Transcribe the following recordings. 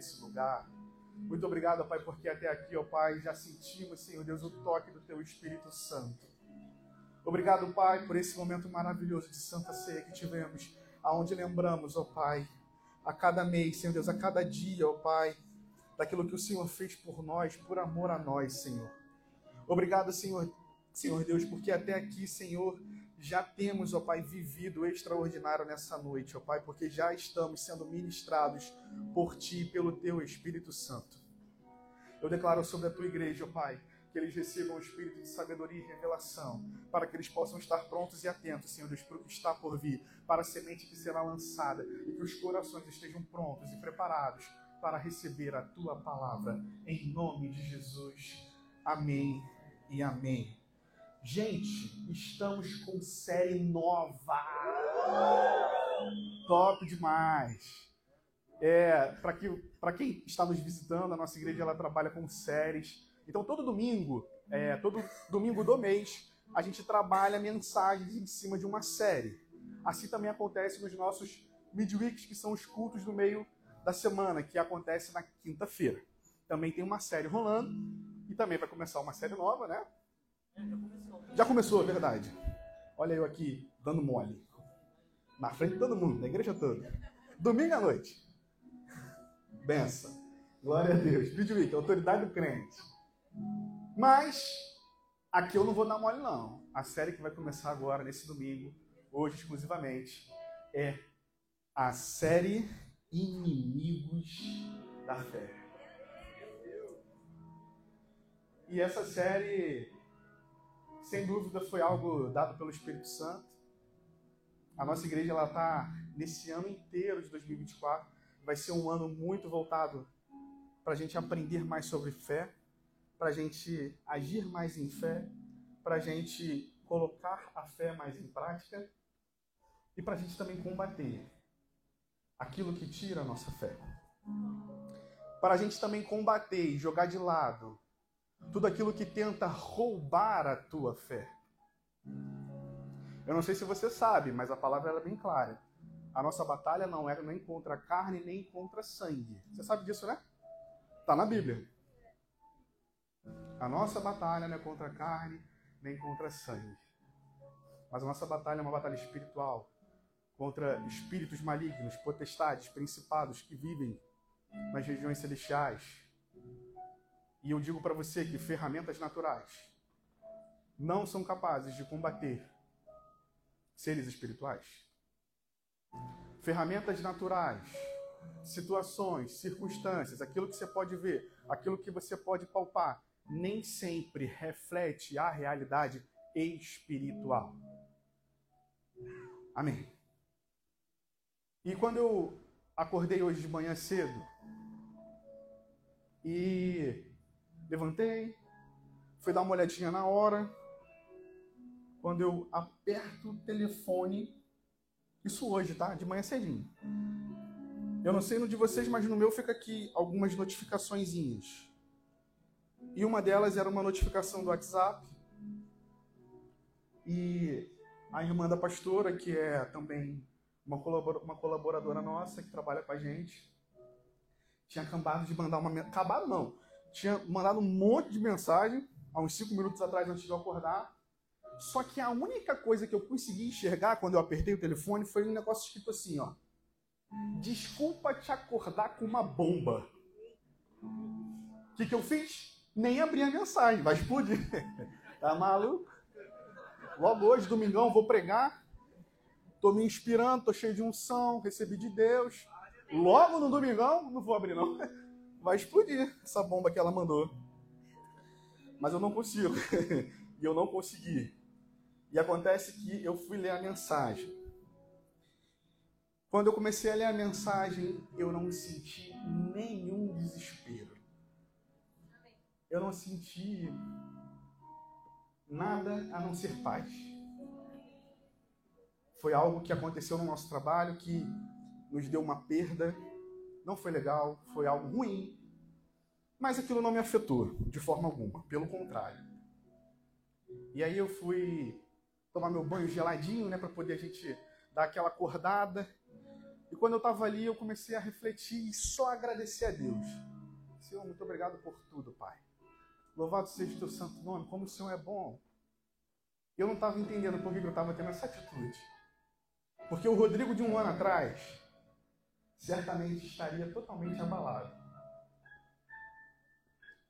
nesse lugar. Muito obrigado, Pai, porque até aqui, ó Pai, já sentimos, Senhor Deus, o toque do Teu Espírito Santo. Obrigado, Pai, por esse momento maravilhoso de Santa Ceia que tivemos, aonde lembramos, ó Pai, a cada mês, Senhor Deus, a cada dia, ó Pai, daquilo que o Senhor fez por nós, por amor a nós, Senhor. Obrigado, Senhor, Senhor Deus, porque até aqui, Senhor, já temos, ó Pai, vivido o extraordinário nessa noite, ó Pai, porque já estamos sendo ministrados por Ti, pelo Teu Espírito Santo. Eu declaro sobre a Tua igreja, ó Pai, que eles recebam o espírito de sabedoria e revelação, para que eles possam estar prontos e atentos, Senhor Deus, para o que está por vir, para a semente que será lançada, e que os corações estejam prontos e preparados para receber a Tua palavra, em nome de Jesus. Amém e amém. Gente, estamos com série nova. Top demais. É, para que, quem está nos visitando, a nossa igreja ela trabalha com séries. Então, todo domingo, é, todo domingo do mês, a gente trabalha mensagens em cima de uma série. Assim também acontece nos nossos midweeks, que são os cultos do meio da semana, que acontece na quinta-feira. Também tem uma série rolando e também vai começar uma série nova, né? Já começou, é verdade. Olha eu aqui dando mole. Na frente de todo mundo, na igreja toda. Domingo à noite. Benção. Glória a Deus. Vídeo Week, autoridade do crente. Mas aqui eu não vou dar mole, não. A série que vai começar agora, nesse domingo, hoje exclusivamente, é a série Inimigos da Fé. E essa série sem dúvida foi algo dado pelo Espírito Santo. A nossa igreja ela está nesse ano inteiro de 2024 vai ser um ano muito voltado para a gente aprender mais sobre fé, para a gente agir mais em fé, para a gente colocar a fé mais em prática e para a gente também combater aquilo que tira a nossa fé. Para a gente também combater e jogar de lado tudo aquilo que tenta roubar a tua fé. Eu não sei se você sabe, mas a palavra é bem clara. A nossa batalha não é nem contra carne nem contra sangue. Você sabe disso, né? Está na Bíblia. A nossa batalha não é contra carne nem contra sangue. Mas a nossa batalha é uma batalha espiritual contra espíritos malignos, potestades, principados que vivem nas regiões celestiais, e eu digo para você que ferramentas naturais não são capazes de combater seres espirituais. Ferramentas naturais, situações, circunstâncias, aquilo que você pode ver, aquilo que você pode palpar, nem sempre reflete a realidade espiritual. Amém. E quando eu acordei hoje de manhã cedo e Levantei, fui dar uma olhadinha na hora. Quando eu aperto o telefone, isso hoje, tá? De manhã cedinho. Eu não sei no de vocês, mas no meu fica aqui algumas notificaçõezinhas. E uma delas era uma notificação do WhatsApp. E a irmã da pastora, que é também uma colaboradora nossa, que trabalha com a gente, tinha acabado de mandar uma. Acabado não tinha mandado um monte de mensagem há uns cinco minutos atrás antes de eu acordar. Só que a única coisa que eu consegui enxergar quando eu apertei o telefone foi um negócio escrito assim, ó. Desculpa te acordar com uma bomba. O que, que eu fiz? Nem abri a mensagem, vai explodir. tá maluco? Logo hoje, domingão, vou pregar. Tô me inspirando, tô cheio de unção, recebi de Deus. Logo no domingão, não vou abrir não vai explodir essa bomba que ela mandou. Mas eu não consigo. e eu não consegui. E acontece que eu fui ler a mensagem. Quando eu comecei a ler a mensagem, eu não senti nenhum desespero. Eu não senti nada a não ser paz. Foi algo que aconteceu no nosso trabalho que nos deu uma perda não foi legal, foi algo ruim, mas aquilo não me afetou de forma alguma, pelo contrário. E aí eu fui tomar meu banho geladinho, né, para poder a gente dar aquela acordada. E quando eu estava ali, eu comecei a refletir e só agradecer a Deus. Senhor, muito obrigado por tudo, Pai. Louvado seja o teu santo nome, como o Senhor é bom. Eu não estava entendendo por que eu estava tendo essa atitude. Porque o Rodrigo de um ano atrás certamente estaria totalmente abalado.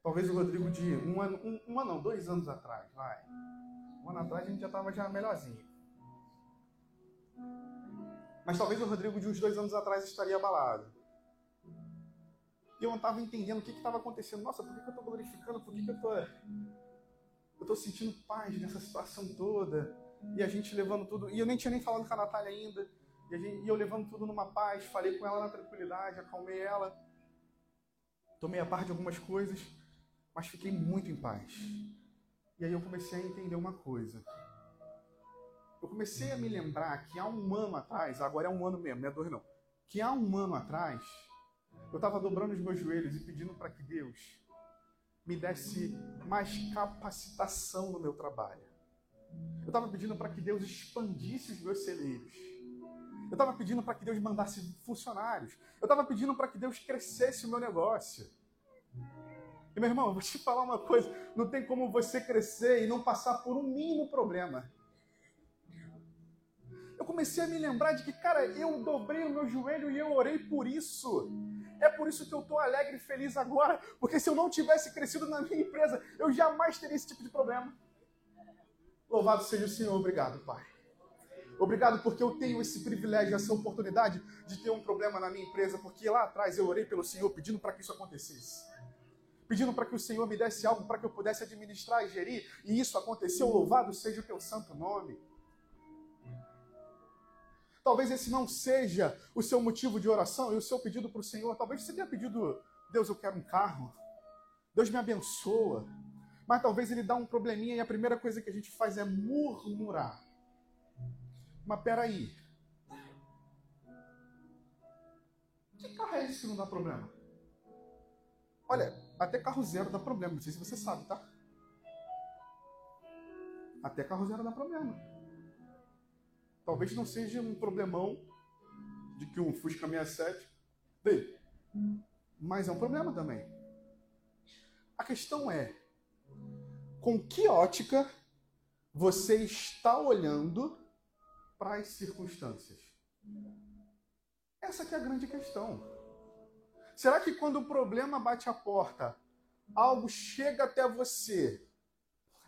Talvez o Rodrigo de um ano, um, um ano não, dois anos atrás, vai. Um ano atrás a gente já estava já melhorzinho. Mas talvez o Rodrigo de uns dois anos atrás estaria abalado. E eu não estava entendendo o que estava acontecendo. Nossa, por que, que eu estou glorificando? Por que, que eu. Eu estou sentindo paz nessa situação toda. E a gente levando tudo. E eu nem tinha nem falado com a Natália ainda. E, gente, e eu levando tudo numa paz. Falei com ela na tranquilidade, acalmei ela. Tomei a parte de algumas coisas. Mas fiquei muito em paz. E aí eu comecei a entender uma coisa. Eu comecei a me lembrar que há um ano atrás, agora é um ano mesmo, não é dois não. Que há um ano atrás, eu estava dobrando os meus joelhos e pedindo para que Deus me desse mais capacitação no meu trabalho. Eu estava pedindo para que Deus expandisse os meus celeiros. Eu estava pedindo para que Deus mandasse funcionários. Eu estava pedindo para que Deus crescesse o meu negócio. E meu irmão, eu vou te falar uma coisa: não tem como você crescer e não passar por um mínimo problema. Eu comecei a me lembrar de que, cara, eu dobrei o meu joelho e eu orei por isso. É por isso que eu estou alegre e feliz agora, porque se eu não tivesse crescido na minha empresa, eu jamais teria esse tipo de problema. Louvado seja o Senhor, obrigado, Pai. Obrigado porque eu tenho esse privilégio, essa oportunidade de ter um problema na minha empresa, porque lá atrás eu orei pelo Senhor pedindo para que isso acontecesse pedindo para que o Senhor me desse algo para que eu pudesse administrar e gerir, e isso aconteceu. Louvado seja o teu santo nome. Talvez esse não seja o seu motivo de oração e o seu pedido para o Senhor. Talvez você tenha pedido, Deus, eu quero um carro. Deus me abençoa. Mas talvez ele dá um probleminha e a primeira coisa que a gente faz é murmurar. Mas peraí. Que carro é esse que não dá problema? Olha, até carro zero dá problema. Não sei se você sabe, tá? Até carro zero dá problema. Talvez não seja um problemão de que um Fusca 67 vê, mas é um problema também. A questão é com que ótica você está olhando para as circunstâncias. Essa é a grande questão. Será que quando o problema bate a porta, algo chega até você?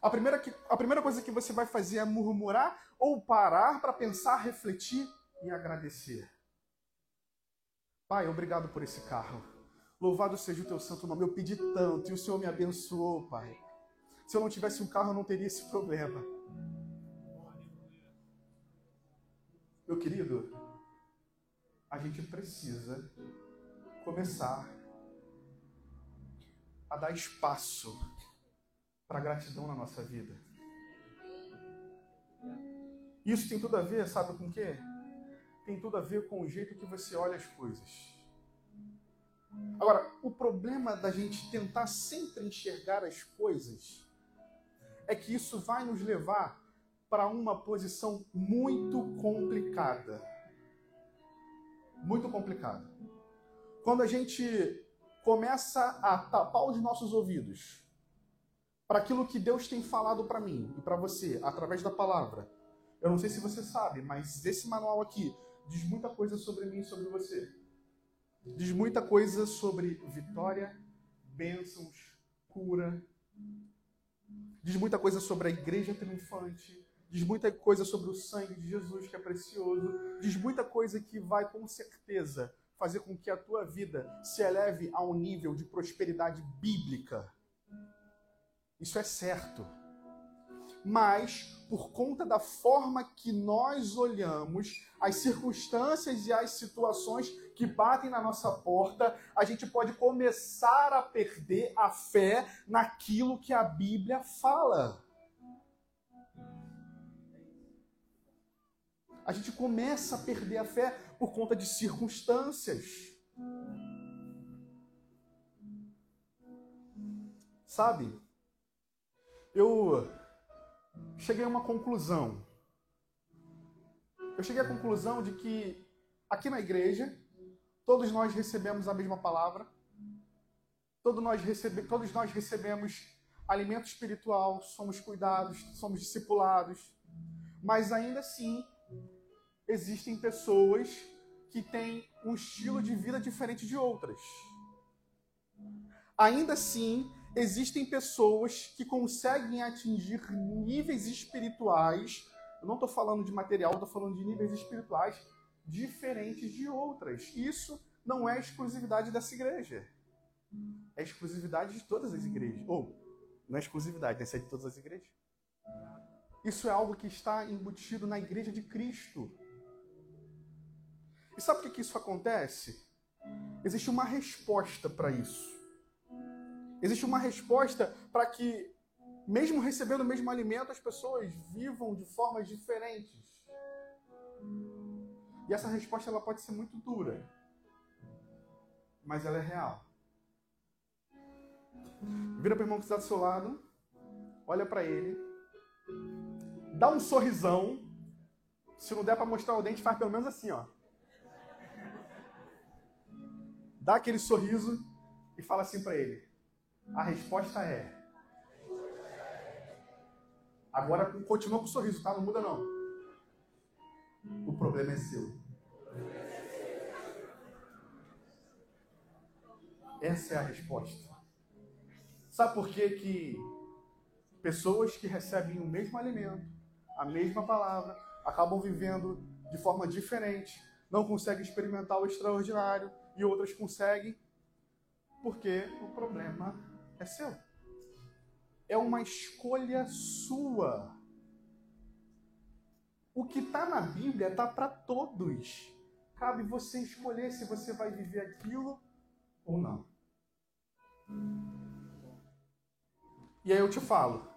A primeira, que, a primeira coisa que você vai fazer é murmurar ou parar para pensar, refletir e agradecer. Pai, obrigado por esse carro. Louvado seja o teu santo nome. Eu pedi tanto e o Senhor me abençoou, Pai. Se eu não tivesse um carro, eu não teria esse problema. Meu querido, a gente precisa começar a dar espaço para gratidão na nossa vida. Isso tem tudo a ver, sabe com o quê? Tem tudo a ver com o jeito que você olha as coisas. Agora, o problema da gente tentar sempre enxergar as coisas é que isso vai nos levar para uma posição muito complicada. Muito complicada quando a gente começa a tapar os nossos ouvidos para aquilo que Deus tem falado para mim e para você através da palavra. Eu não sei se você sabe, mas esse manual aqui diz muita coisa sobre mim e sobre você. Diz muita coisa sobre vitória, bênçãos, cura. Diz muita coisa sobre a igreja triunfante. Diz muita coisa sobre o sangue de Jesus que é precioso. Diz muita coisa que vai com certeza fazer com que a tua vida se eleve a um nível de prosperidade bíblica. Isso é certo. Mas, por conta da forma que nós olhamos as circunstâncias e as situações que batem na nossa porta, a gente pode começar a perder a fé naquilo que a Bíblia fala. A gente começa a perder a fé por conta de circunstâncias. Sabe? Eu cheguei a uma conclusão. Eu cheguei à conclusão de que aqui na igreja, todos nós recebemos a mesma palavra, todos nós, recebe, todos nós recebemos alimento espiritual, somos cuidados, somos discipulados, mas ainda assim existem pessoas que têm um estilo de vida diferente de outras. Ainda assim, existem pessoas que conseguem atingir níveis espirituais. Eu não estou falando de material, estou falando de níveis espirituais diferentes de outras. Isso não é exclusividade dessa igreja. É exclusividade de todas as igrejas. Ou, não é exclusividade, né? É de todas as igrejas. Isso é algo que está embutido na igreja de Cristo. E sabe por que isso acontece? Existe uma resposta para isso. Existe uma resposta para que, mesmo recebendo o mesmo alimento, as pessoas vivam de formas diferentes. E essa resposta ela pode ser muito dura, mas ela é real. Vira para o irmão que está do seu lado, olha para ele, dá um sorrisão. Se não der para mostrar o dente, faz pelo menos assim, ó. Dá aquele sorriso e fala assim para ele: a resposta é. Agora continua com o sorriso, tá? Não muda não. O problema é seu. Essa é a resposta. Sabe por que, que pessoas que recebem o mesmo alimento, a mesma palavra, acabam vivendo de forma diferente, não conseguem experimentar o extraordinário e outras conseguem? Porque o problema é seu. É uma escolha sua. O que está na Bíblia está para todos. Cabe você escolher se você vai viver aquilo ou não. E aí eu te falo: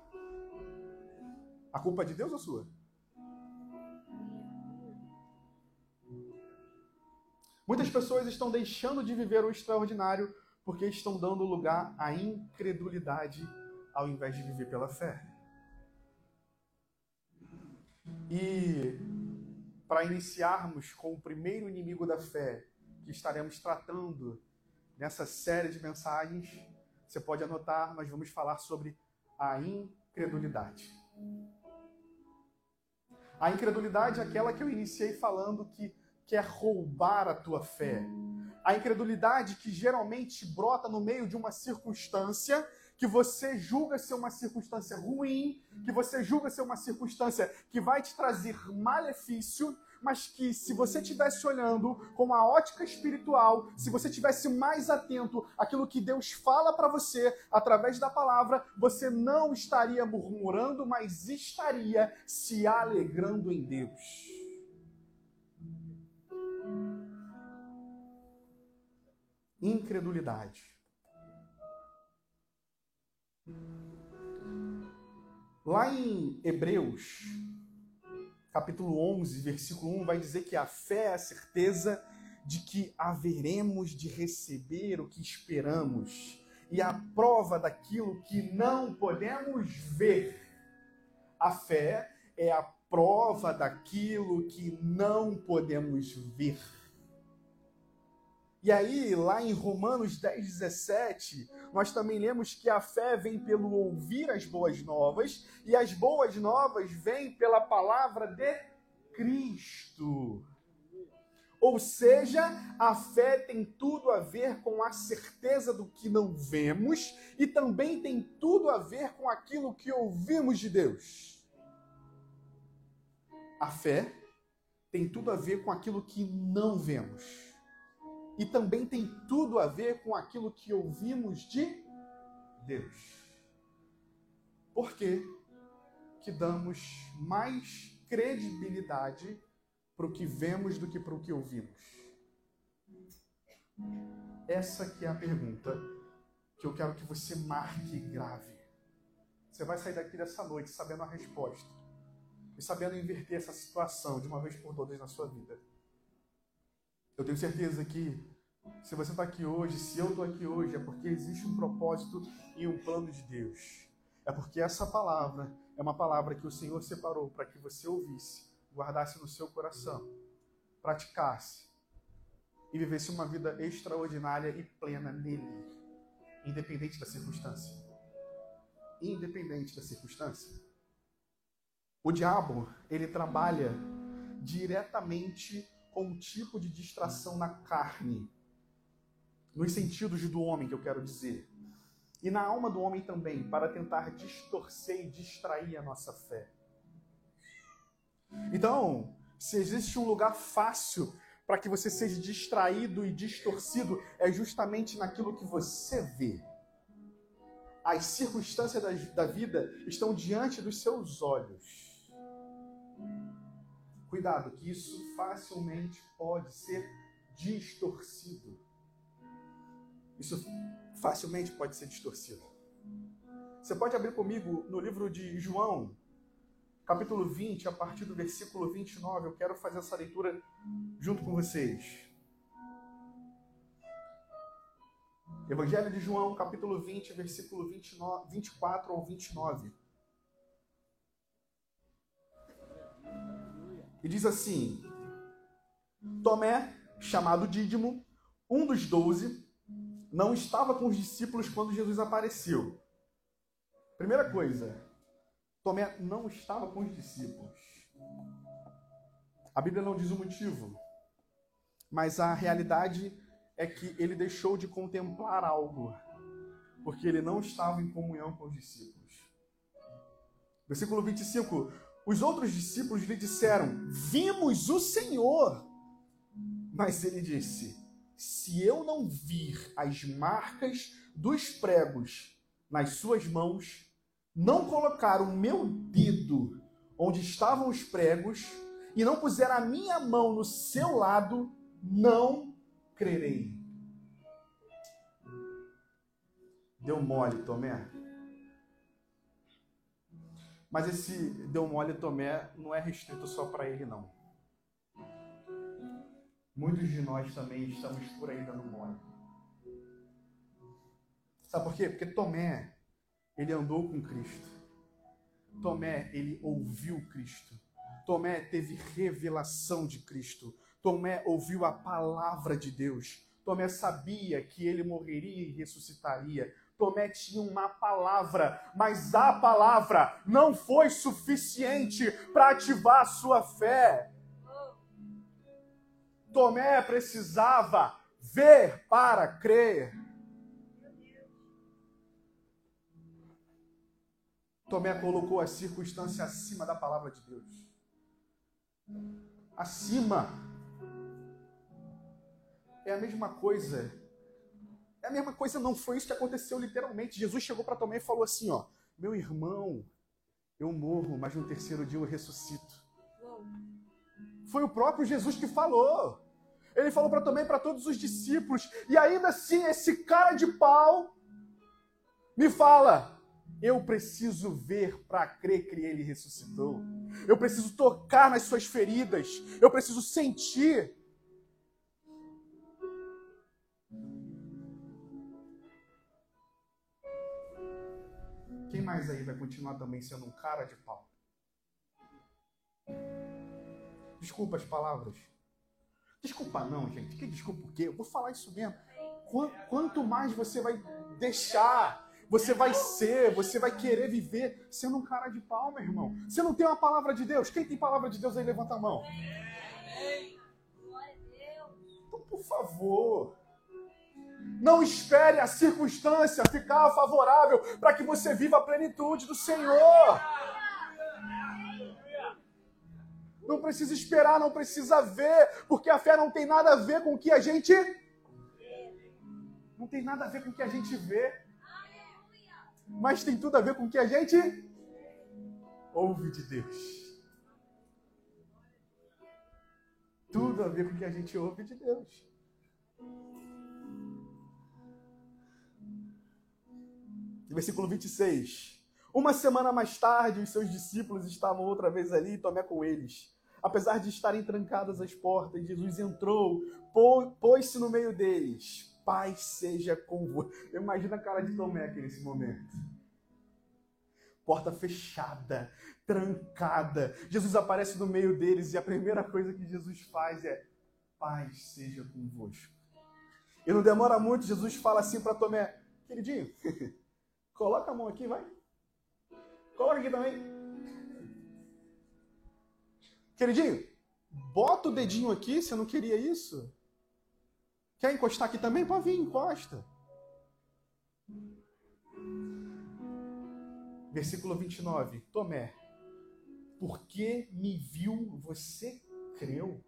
a culpa é de Deus ou sua? Muitas pessoas estão deixando de viver o extraordinário porque estão dando lugar à incredulidade ao invés de viver pela fé. E para iniciarmos com o primeiro inimigo da fé que estaremos tratando nessa série de mensagens, você pode anotar, nós vamos falar sobre a incredulidade. A incredulidade é aquela que eu iniciei falando que quer roubar a tua fé. A incredulidade que geralmente brota no meio de uma circunstância que você julga ser uma circunstância ruim, que você julga ser uma circunstância que vai te trazer malefício, mas que se você estivesse olhando com uma ótica espiritual, se você tivesse mais atento àquilo que Deus fala para você através da palavra, você não estaria murmurando, mas estaria se alegrando em Deus. Incredulidade. Lá em Hebreus, capítulo 11, versículo 1, vai dizer que a fé é a certeza de que haveremos de receber o que esperamos e a prova daquilo que não podemos ver. A fé é a prova daquilo que não podemos ver. E aí, lá em Romanos 10, 17, nós também lemos que a fé vem pelo ouvir as boas novas, e as boas novas vêm pela palavra de Cristo. Ou seja, a fé tem tudo a ver com a certeza do que não vemos e também tem tudo a ver com aquilo que ouvimos de Deus. A fé tem tudo a ver com aquilo que não vemos e também tem tudo a ver com aquilo que ouvimos de Deus. Por que que damos mais credibilidade para o que vemos do que para o que ouvimos? Essa que é a pergunta que eu quero que você marque grave. Você vai sair daqui dessa noite sabendo a resposta e sabendo inverter essa situação de uma vez por todas na sua vida. Eu tenho certeza que se você está aqui hoje, se eu estou aqui hoje, é porque existe um propósito e um plano de Deus. É porque essa palavra é uma palavra que o Senhor separou para que você ouvisse, guardasse no seu coração, praticasse e vivesse uma vida extraordinária e plena nele, independente da circunstância. Independente da circunstância. O diabo, ele trabalha diretamente com um tipo de distração na carne, nos sentidos do homem, que eu quero dizer, e na alma do homem também, para tentar distorcer e distrair a nossa fé. Então, se existe um lugar fácil para que você seja distraído e distorcido, é justamente naquilo que você vê. As circunstâncias da, da vida estão diante dos seus olhos. Cuidado, que isso facilmente pode ser distorcido. Isso facilmente pode ser distorcido. Você pode abrir comigo no livro de João, capítulo 20, a partir do versículo 29. Eu quero fazer essa leitura junto com vocês. Evangelho de João, capítulo 20, versículo 29, 24 ao 29. E diz assim: Tomé, chamado Dídimo, um dos doze, não estava com os discípulos quando Jesus apareceu. Primeira coisa, Tomé não estava com os discípulos. A Bíblia não diz o motivo, mas a realidade é que ele deixou de contemplar algo, porque ele não estava em comunhão com os discípulos. Versículo 25: Os outros discípulos lhe disseram: Vimos o Senhor. Mas ele disse: Se eu não vir as marcas dos pregos nas suas mãos não colocar o meu dedo onde estavam os pregos e não puser a minha mão no seu lado, não crerei. Deu mole, Tomé. Mas esse deu mole, Tomé, não é restrito só para ele, não. Muitos de nós também estamos por aí dando mole. Sabe por quê? Porque Tomé ele andou com Cristo. Tomé, ele ouviu Cristo. Tomé teve revelação de Cristo. Tomé ouviu a palavra de Deus. Tomé sabia que ele morreria e ressuscitaria. Tomé tinha uma palavra, mas a palavra não foi suficiente para ativar a sua fé. Tomé precisava ver para crer. Tomé colocou a circunstância acima da palavra de Deus. Acima. É a mesma coisa. É a mesma coisa, não foi isso que aconteceu literalmente. Jesus chegou para Tomé e falou assim: ó, meu irmão, eu morro, mas no terceiro dia eu ressuscito. Foi o próprio Jesus que falou. Ele falou para Tomé e para todos os discípulos. E ainda assim, esse cara de pau me fala: eu preciso ver para crer que ele ressuscitou. Eu preciso tocar nas suas feridas. Eu preciso sentir. Mais aí vai continuar também sendo um cara de pau? Desculpa as palavras. Desculpa não, gente. Que desculpa o quê? Eu vou falar isso mesmo. Quanto mais você vai deixar você vai ser, você vai querer viver sendo um cara de pau, meu irmão. Você não tem uma palavra de Deus? Quem tem palavra de Deus aí, levanta a mão. Então, por favor, não espere a circunstância ficar favorável para que você viva a plenitude do Senhor. Não precisa esperar, não precisa ver, porque a fé não tem nada a ver com o que a gente. Não tem nada a ver com o que a gente vê mas tem tudo a ver com o que a gente ouve de Deus. Tudo a ver com o que a gente ouve de Deus. Versículo 26. Uma semana mais tarde, os seus discípulos estavam outra vez ali e Tomé com eles. Apesar de estarem trancadas as portas, Jesus entrou, pôs-se no meio deles paz seja convosco. Imagina a cara de Tomé aqui nesse momento. Porta fechada, trancada. Jesus aparece no meio deles e a primeira coisa que Jesus faz é paz seja convosco. E não demora muito, Jesus fala assim para Tomé: Queridinho, coloca a mão aqui, vai. Coloca aqui também. Queridinho, bota o dedinho aqui, você não queria isso? Quer encostar aqui também? Pode vir, encosta. Versículo 29. Tomé, porque me viu, você creu?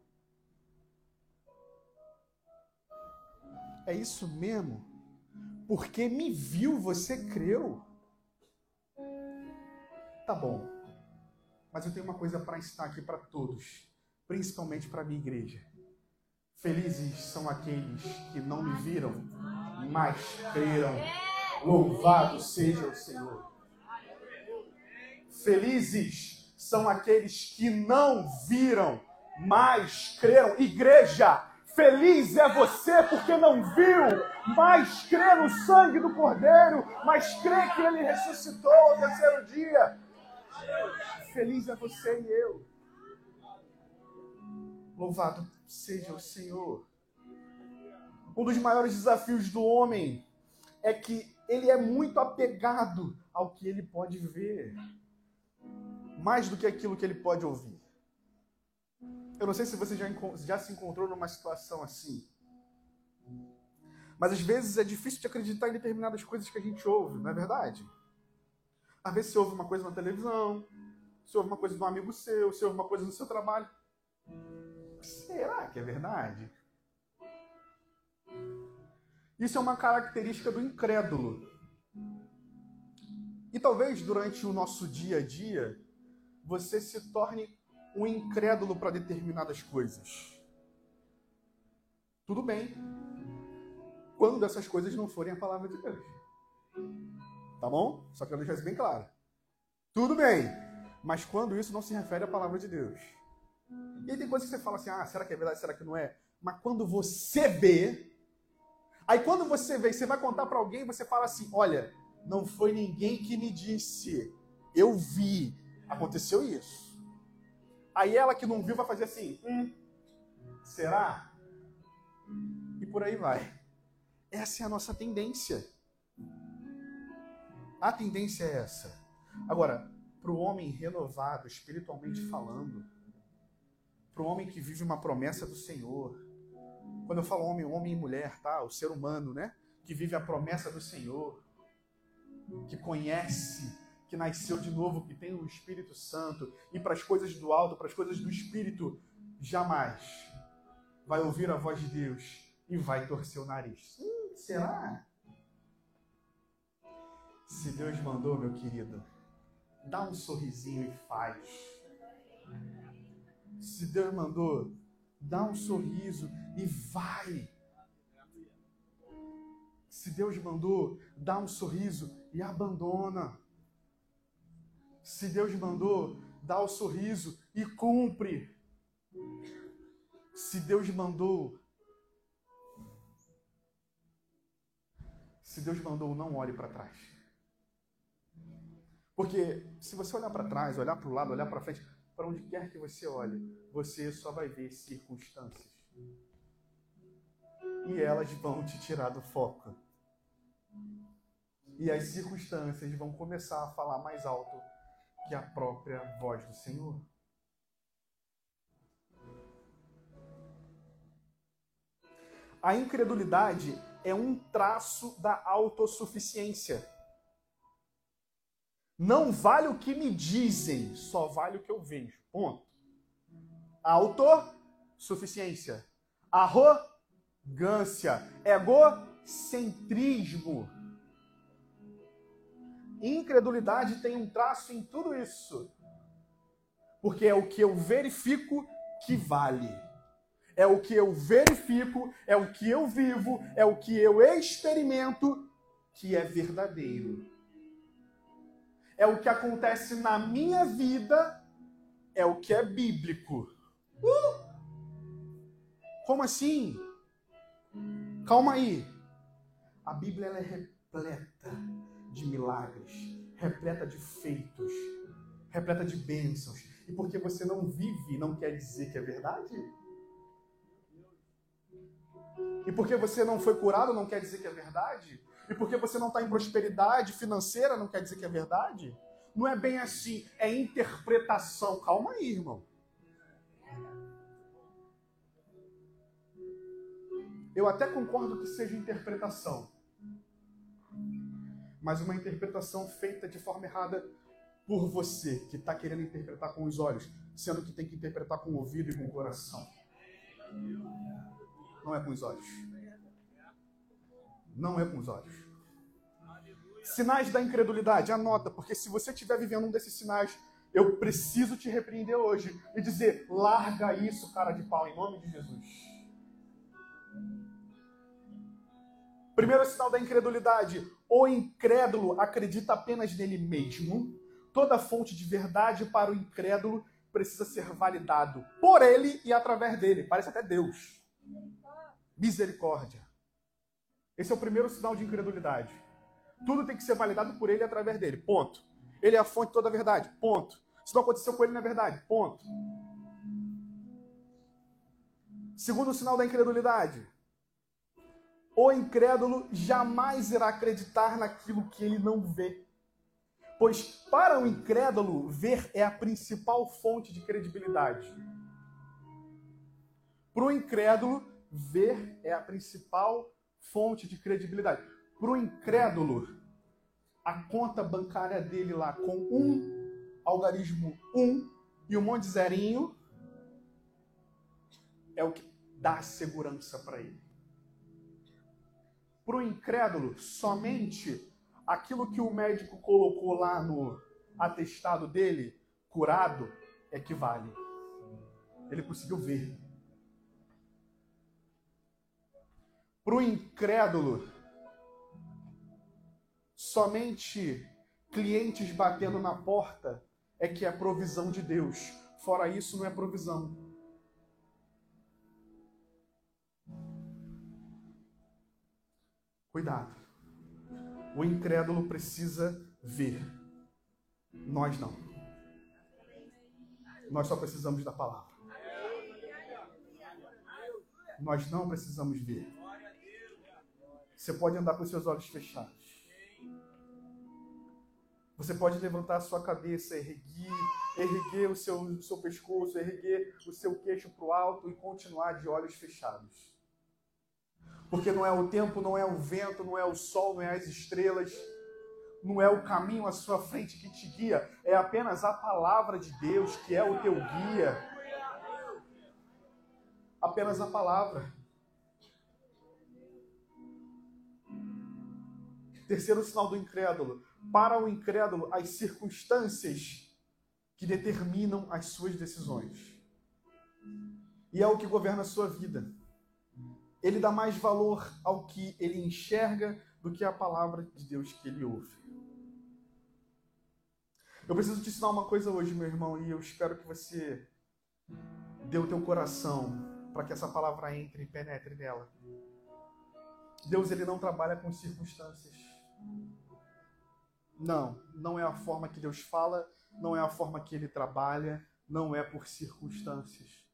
É isso mesmo? Porque me viu, você creu? Tá bom. Mas eu tenho uma coisa para ensinar aqui para todos, principalmente para a minha igreja. Felizes são aqueles que não me viram, mas creram. Louvado seja o Senhor. Felizes são aqueles que não viram, mas creram. Igreja, feliz é você porque não viu, mas crê no sangue do Cordeiro, mas crê que ele ressuscitou ao terceiro dia. Feliz é você e eu. Louvado seja o Senhor. Um dos maiores desafios do homem é que ele é muito apegado ao que ele pode ver, mais do que aquilo que ele pode ouvir. Eu não sei se você já, já se encontrou numa situação assim. Mas às vezes é difícil de acreditar em determinadas coisas que a gente ouve, não é verdade? Às vezes você ouve uma coisa na televisão, você ouve uma coisa de um amigo seu, você ouve uma coisa no seu trabalho. Será que é verdade? Isso é uma característica do incrédulo. E talvez durante o nosso dia a dia você se torne um incrédulo para determinadas coisas. Tudo bem, quando essas coisas não forem a palavra de Deus. Tá bom? Só quero deixar isso bem claro. Tudo bem, mas quando isso não se refere à palavra de Deus. E aí tem coisas que você fala assim, ah, será que é verdade, será que não é? Mas quando você vê, aí quando você vê, você vai contar para alguém, você fala assim, olha, não foi ninguém que me disse, eu vi, aconteceu isso. Aí ela que não viu vai fazer assim: hum, será? E por aí vai. Essa é a nossa tendência. A tendência é essa. Agora, para o homem renovado, espiritualmente falando, para o homem que vive uma promessa do Senhor, quando eu falo homem, homem e mulher, tá? O ser humano, né? Que vive a promessa do Senhor, que conhece que nasceu de novo, que tem o Espírito Santo, e para as coisas do alto, para as coisas do Espírito, jamais vai ouvir a voz de Deus e vai torcer o nariz. Hum, será? Se Deus mandou, meu querido, dá um sorrisinho e faz. Se Deus mandou, dá um sorriso e vai. Se Deus mandou, dá um sorriso e abandona. Se Deus mandou, dá o sorriso e cumpre. Se Deus mandou, se Deus mandou, não olhe para trás. Porque se você olhar para trás, olhar para o lado, olhar para frente, para onde quer que você olhe, você só vai ver circunstâncias. E elas vão te tirar do foco. E as circunstâncias vão começar a falar mais alto que a própria voz do Senhor. A incredulidade é um traço da autossuficiência. Não vale o que me dizem, só vale o que eu vejo. Ponto. Autossuficiência. Arrogância. Egocentrismo. Incredulidade tem um traço em tudo isso. Porque é o que eu verifico que vale. É o que eu verifico, é o que eu vivo, é o que eu experimento que é verdadeiro. É o que acontece na minha vida, é o que é bíblico. Uh! Como assim? Calma aí. A Bíblia é repleta milagres, repleta de feitos, repleta de bênçãos. E porque você não vive, não quer dizer que é verdade? E porque você não foi curado não quer dizer que é verdade? E porque você não está em prosperidade financeira não quer dizer que é verdade? Não é bem assim, é interpretação. Calma aí, irmão. Eu até concordo que seja interpretação. Mas uma interpretação feita de forma errada por você, que está querendo interpretar com os olhos, sendo que tem que interpretar com o ouvido e com o coração. Não é com os olhos. Não é com os olhos. Sinais da incredulidade, anota, porque se você estiver vivendo um desses sinais, eu preciso te repreender hoje e dizer: larga isso, cara de pau, em nome de Jesus. Primeiro sinal da incredulidade: o incrédulo acredita apenas nele mesmo. Toda fonte de verdade para o incrédulo precisa ser validado por ele e através dele. Parece até Deus. Misericórdia. Esse é o primeiro sinal de incredulidade. Tudo tem que ser validado por ele e através dele. Ponto. Ele é a fonte de toda a verdade. Ponto. Se não aconteceu com ele, não é verdade. Ponto. Segundo sinal da incredulidade. O incrédulo jamais irá acreditar naquilo que ele não vê. Pois para o incrédulo, ver é a principal fonte de credibilidade. Para o incrédulo, ver é a principal fonte de credibilidade. Para o incrédulo, a conta bancária dele lá com um algarismo 1 um, e um monte de zerinho é o que dá segurança para ele. Para o incrédulo, somente aquilo que o médico colocou lá no atestado dele, curado, equivale. Ele conseguiu ver. Para o incrédulo, somente clientes batendo na porta é que é provisão de Deus. Fora isso, não é provisão. Cuidado. O incrédulo precisa ver. Nós não. Nós só precisamos da palavra. Nós não precisamos ver. Você pode andar com seus olhos fechados. Você pode levantar a sua cabeça, erguer, erguer o seu, o seu pescoço, erguer o seu queixo para o alto e continuar de olhos fechados. Porque não é o tempo, não é o vento, não é o sol, não é as estrelas, não é o caminho à sua frente que te guia, é apenas a palavra de Deus que é o teu guia. Apenas a palavra. Terceiro sinal do incrédulo. Para o incrédulo, as circunstâncias que determinam as suas decisões. E é o que governa a sua vida. Ele dá mais valor ao que ele enxerga do que a palavra de Deus que ele ouve. Eu preciso te ensinar uma coisa hoje, meu irmão, e eu espero que você dê o teu coração para que essa palavra entre e penetre nela. Deus ele não trabalha com circunstâncias. Não, não é a forma que Deus fala, não é a forma que ele trabalha, não é por circunstâncias.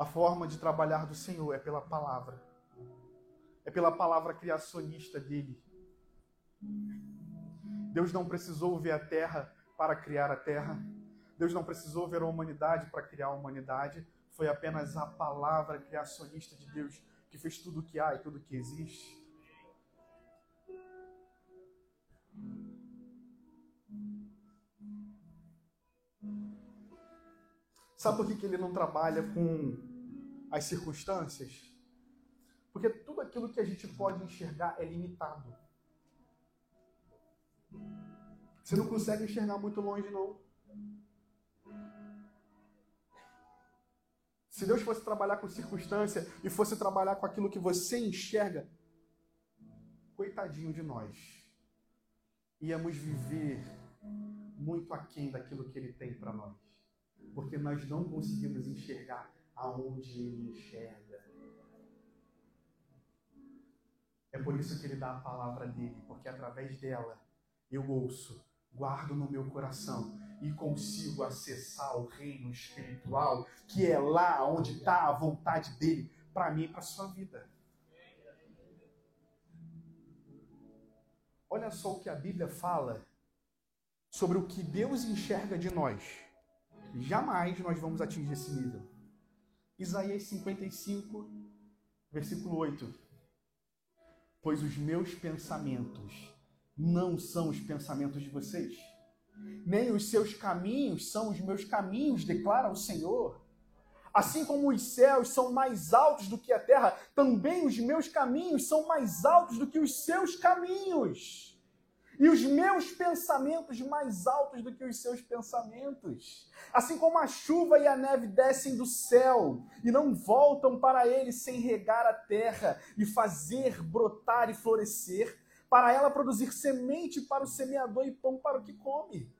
A forma de trabalhar do Senhor é pela palavra. É pela palavra criacionista dele. Deus não precisou ver a terra para criar a terra. Deus não precisou ver a humanidade para criar a humanidade. Foi apenas a palavra criacionista de Deus que fez tudo o que há e tudo o que existe. Sabe por que, ele não trabalha com as circunstâncias? Porque tudo aquilo que a gente pode enxergar é limitado. Você não consegue enxergar muito longe, não. Se Deus fosse trabalhar com circunstância e fosse trabalhar com aquilo que você enxerga, coitadinho de nós, íamos viver muito aquém daquilo que Ele tem para nós porque nós não conseguimos enxergar aonde ele enxerga. É por isso que ele dá a palavra dele, porque através dela eu ouço, guardo no meu coração e consigo acessar o reino espiritual, que é lá onde está a vontade dele para mim e para sua vida. Olha só o que a Bíblia fala sobre o que Deus enxerga de nós. Jamais nós vamos atingir esse nível. Isaías 55, versículo 8. Pois os meus pensamentos não são os pensamentos de vocês, nem os seus caminhos são os meus caminhos, declara o Senhor. Assim como os céus são mais altos do que a terra, também os meus caminhos são mais altos do que os seus caminhos e os meus pensamentos mais altos do que os seus pensamentos. Assim como a chuva e a neve descem do céu e não voltam para ele sem regar a terra e fazer brotar e florescer, para ela produzir semente para o semeador e pão para o que come.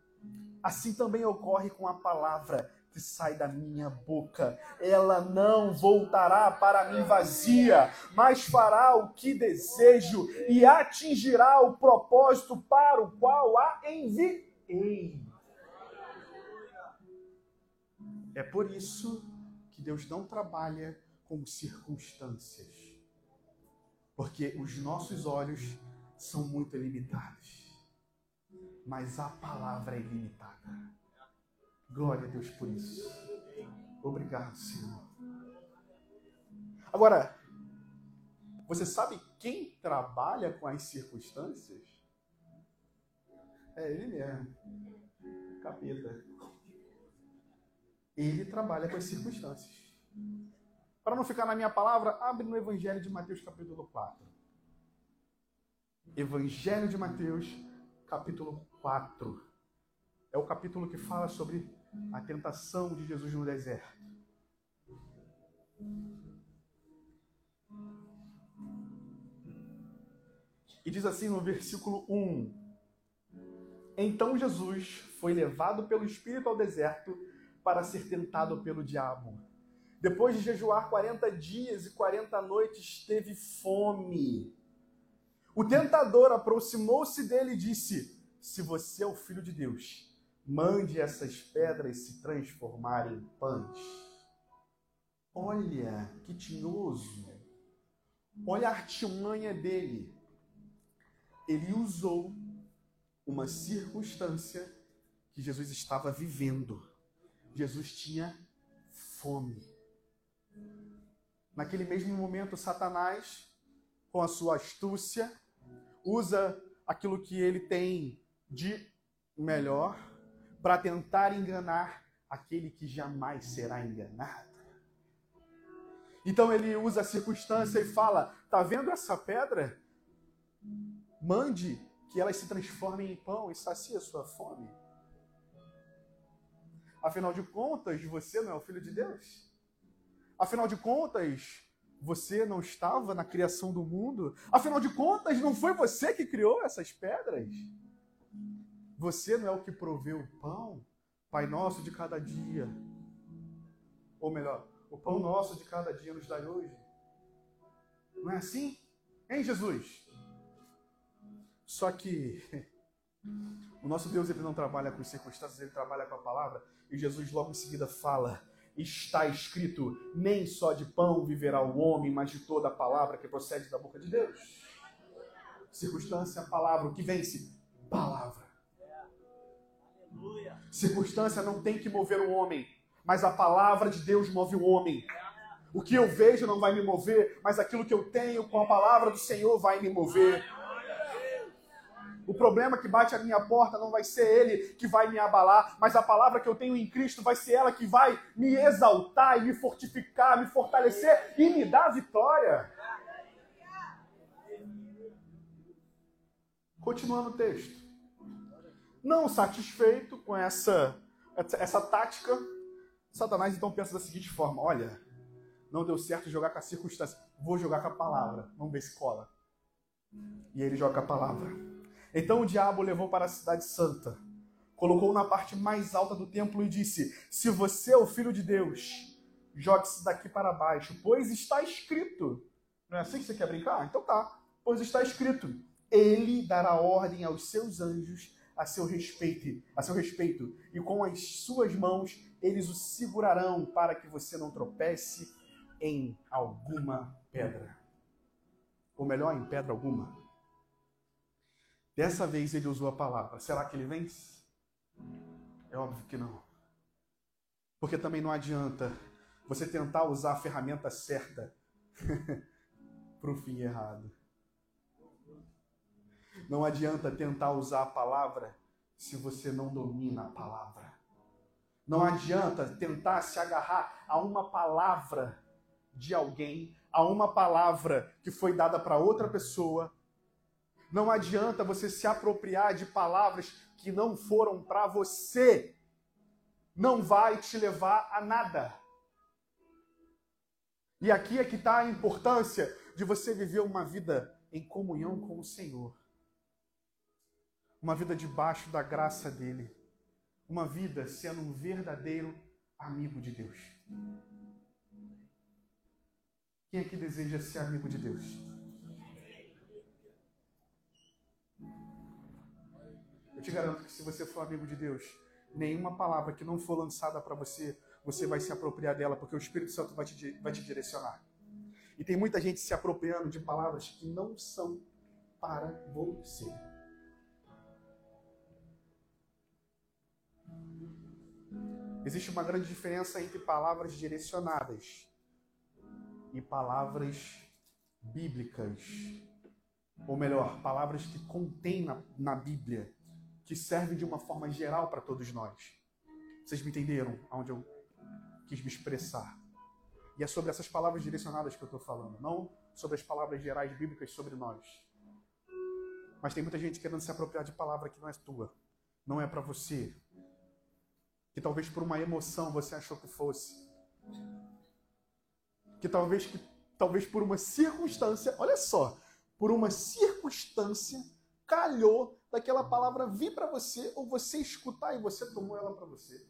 Assim também ocorre com a palavra que sai da minha boca. Ela não voltará para mim vazia, mas fará o que desejo e atingirá o propósito para o qual a enviei. É por isso que Deus não trabalha com circunstâncias. Porque os nossos olhos são muito limitados. Mas a palavra é ilimitada. Glória a Deus por isso. Obrigado, Senhor. Agora, você sabe quem trabalha com as circunstâncias? É ele mesmo. Capeta. Ele trabalha com as circunstâncias. Para não ficar na minha palavra, abre no Evangelho de Mateus, capítulo 4. Evangelho de Mateus, capítulo 4. É o capítulo que fala sobre a tentação de Jesus no deserto. E diz assim no versículo 1: Então Jesus foi levado pelo Espírito ao deserto para ser tentado pelo diabo. Depois de jejuar 40 dias e 40 noites, teve fome. O tentador aproximou-se dele e disse: Se você é o filho de Deus, Mande essas pedras se transformarem em pães. Olha que tinhoso. Olha a artimanha dele. Ele usou uma circunstância que Jesus estava vivendo. Jesus tinha fome. Naquele mesmo momento, Satanás, com a sua astúcia, usa aquilo que ele tem de melhor para tentar enganar aquele que jamais será enganado. Então ele usa a circunstância e fala: Tá vendo essa pedra? Mande que elas se transformem em pão e sacie a sua fome. Afinal de contas, você não é o filho de Deus? Afinal de contas, você não estava na criação do mundo? Afinal de contas, não foi você que criou essas pedras? Você não é o que proveu o pão? Pai nosso de cada dia. Ou melhor, o pão nosso de cada dia nos dai hoje. Não é assim? Hein, Jesus? Só que o nosso Deus ele não trabalha com circunstâncias, ele trabalha com a palavra. E Jesus logo em seguida fala: Está escrito, nem só de pão viverá o homem, mas de toda a palavra que procede da boca de Deus. Circunstância, palavra, o que vence? Palavra. Circunstância não tem que mover o homem, mas a palavra de Deus move o homem. O que eu vejo não vai me mover, mas aquilo que eu tenho com a palavra do Senhor vai me mover. O problema que bate a minha porta não vai ser ele que vai me abalar, mas a palavra que eu tenho em Cristo vai ser ela que vai me exaltar e me fortificar, me fortalecer e me dar vitória. Continuando o texto. Não satisfeito com essa, essa tática, Satanás então pensa da seguinte forma: olha, não deu certo jogar com a circunstância, vou jogar com a palavra, vamos ver se cola. E ele joga a palavra. Então o diabo levou para a cidade santa, colocou na parte mais alta do templo e disse: Se você é o filho de Deus, jogue-se daqui para baixo, pois está escrito. Não é assim que você quer brincar? Então tá. Pois está escrito: Ele dará ordem aos seus anjos a seu respeito, a seu respeito, e com as suas mãos eles o segurarão para que você não tropece em alguma pedra. Ou melhor, em pedra alguma. Dessa vez ele usou a palavra. Será que ele vence? É óbvio que não. Porque também não adianta você tentar usar a ferramenta certa para o fim errado. Não adianta tentar usar a palavra se você não domina a palavra. Não adianta tentar se agarrar a uma palavra de alguém, a uma palavra que foi dada para outra pessoa. Não adianta você se apropriar de palavras que não foram para você. Não vai te levar a nada. E aqui é que está a importância de você viver uma vida em comunhão com o Senhor. Uma vida debaixo da graça dele. Uma vida sendo um verdadeiro amigo de Deus. Quem aqui deseja ser amigo de Deus? Eu te garanto que se você for amigo de Deus, nenhuma palavra que não for lançada para você você vai se apropriar dela, porque o Espírito Santo vai te, vai te direcionar. E tem muita gente se apropriando de palavras que não são para você. Existe uma grande diferença entre palavras direcionadas e palavras bíblicas. Ou melhor, palavras que contêm na, na Bíblia, que servem de uma forma geral para todos nós. Vocês me entenderam aonde eu quis me expressar. E é sobre essas palavras direcionadas que eu estou falando, não sobre as palavras gerais bíblicas sobre nós. Mas tem muita gente querendo se apropriar de palavra que não é tua, não é para você, que talvez por uma emoção você achou que fosse, que talvez que talvez por uma circunstância, olha só, por uma circunstância calhou daquela palavra vir para você ou você escutar e você tomou ela para você.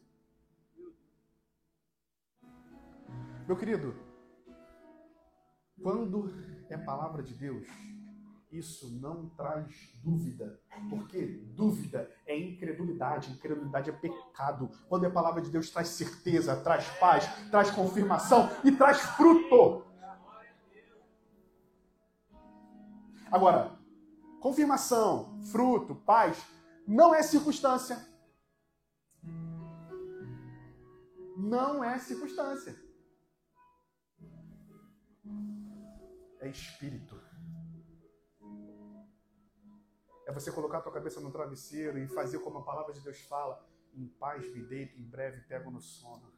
Meu querido, quando é palavra de Deus, isso não traz dúvida. Porque dúvida é incredulidade, incredulidade é pecado. Quando é palavra de Deus, traz certeza, traz paz, traz confirmação e traz fruto. Agora, confirmação, fruto, paz, não é circunstância. Não é circunstância. é espírito. É você colocar a tua cabeça no travesseiro e fazer como a palavra de Deus fala: em paz me deito, em breve pego no sono.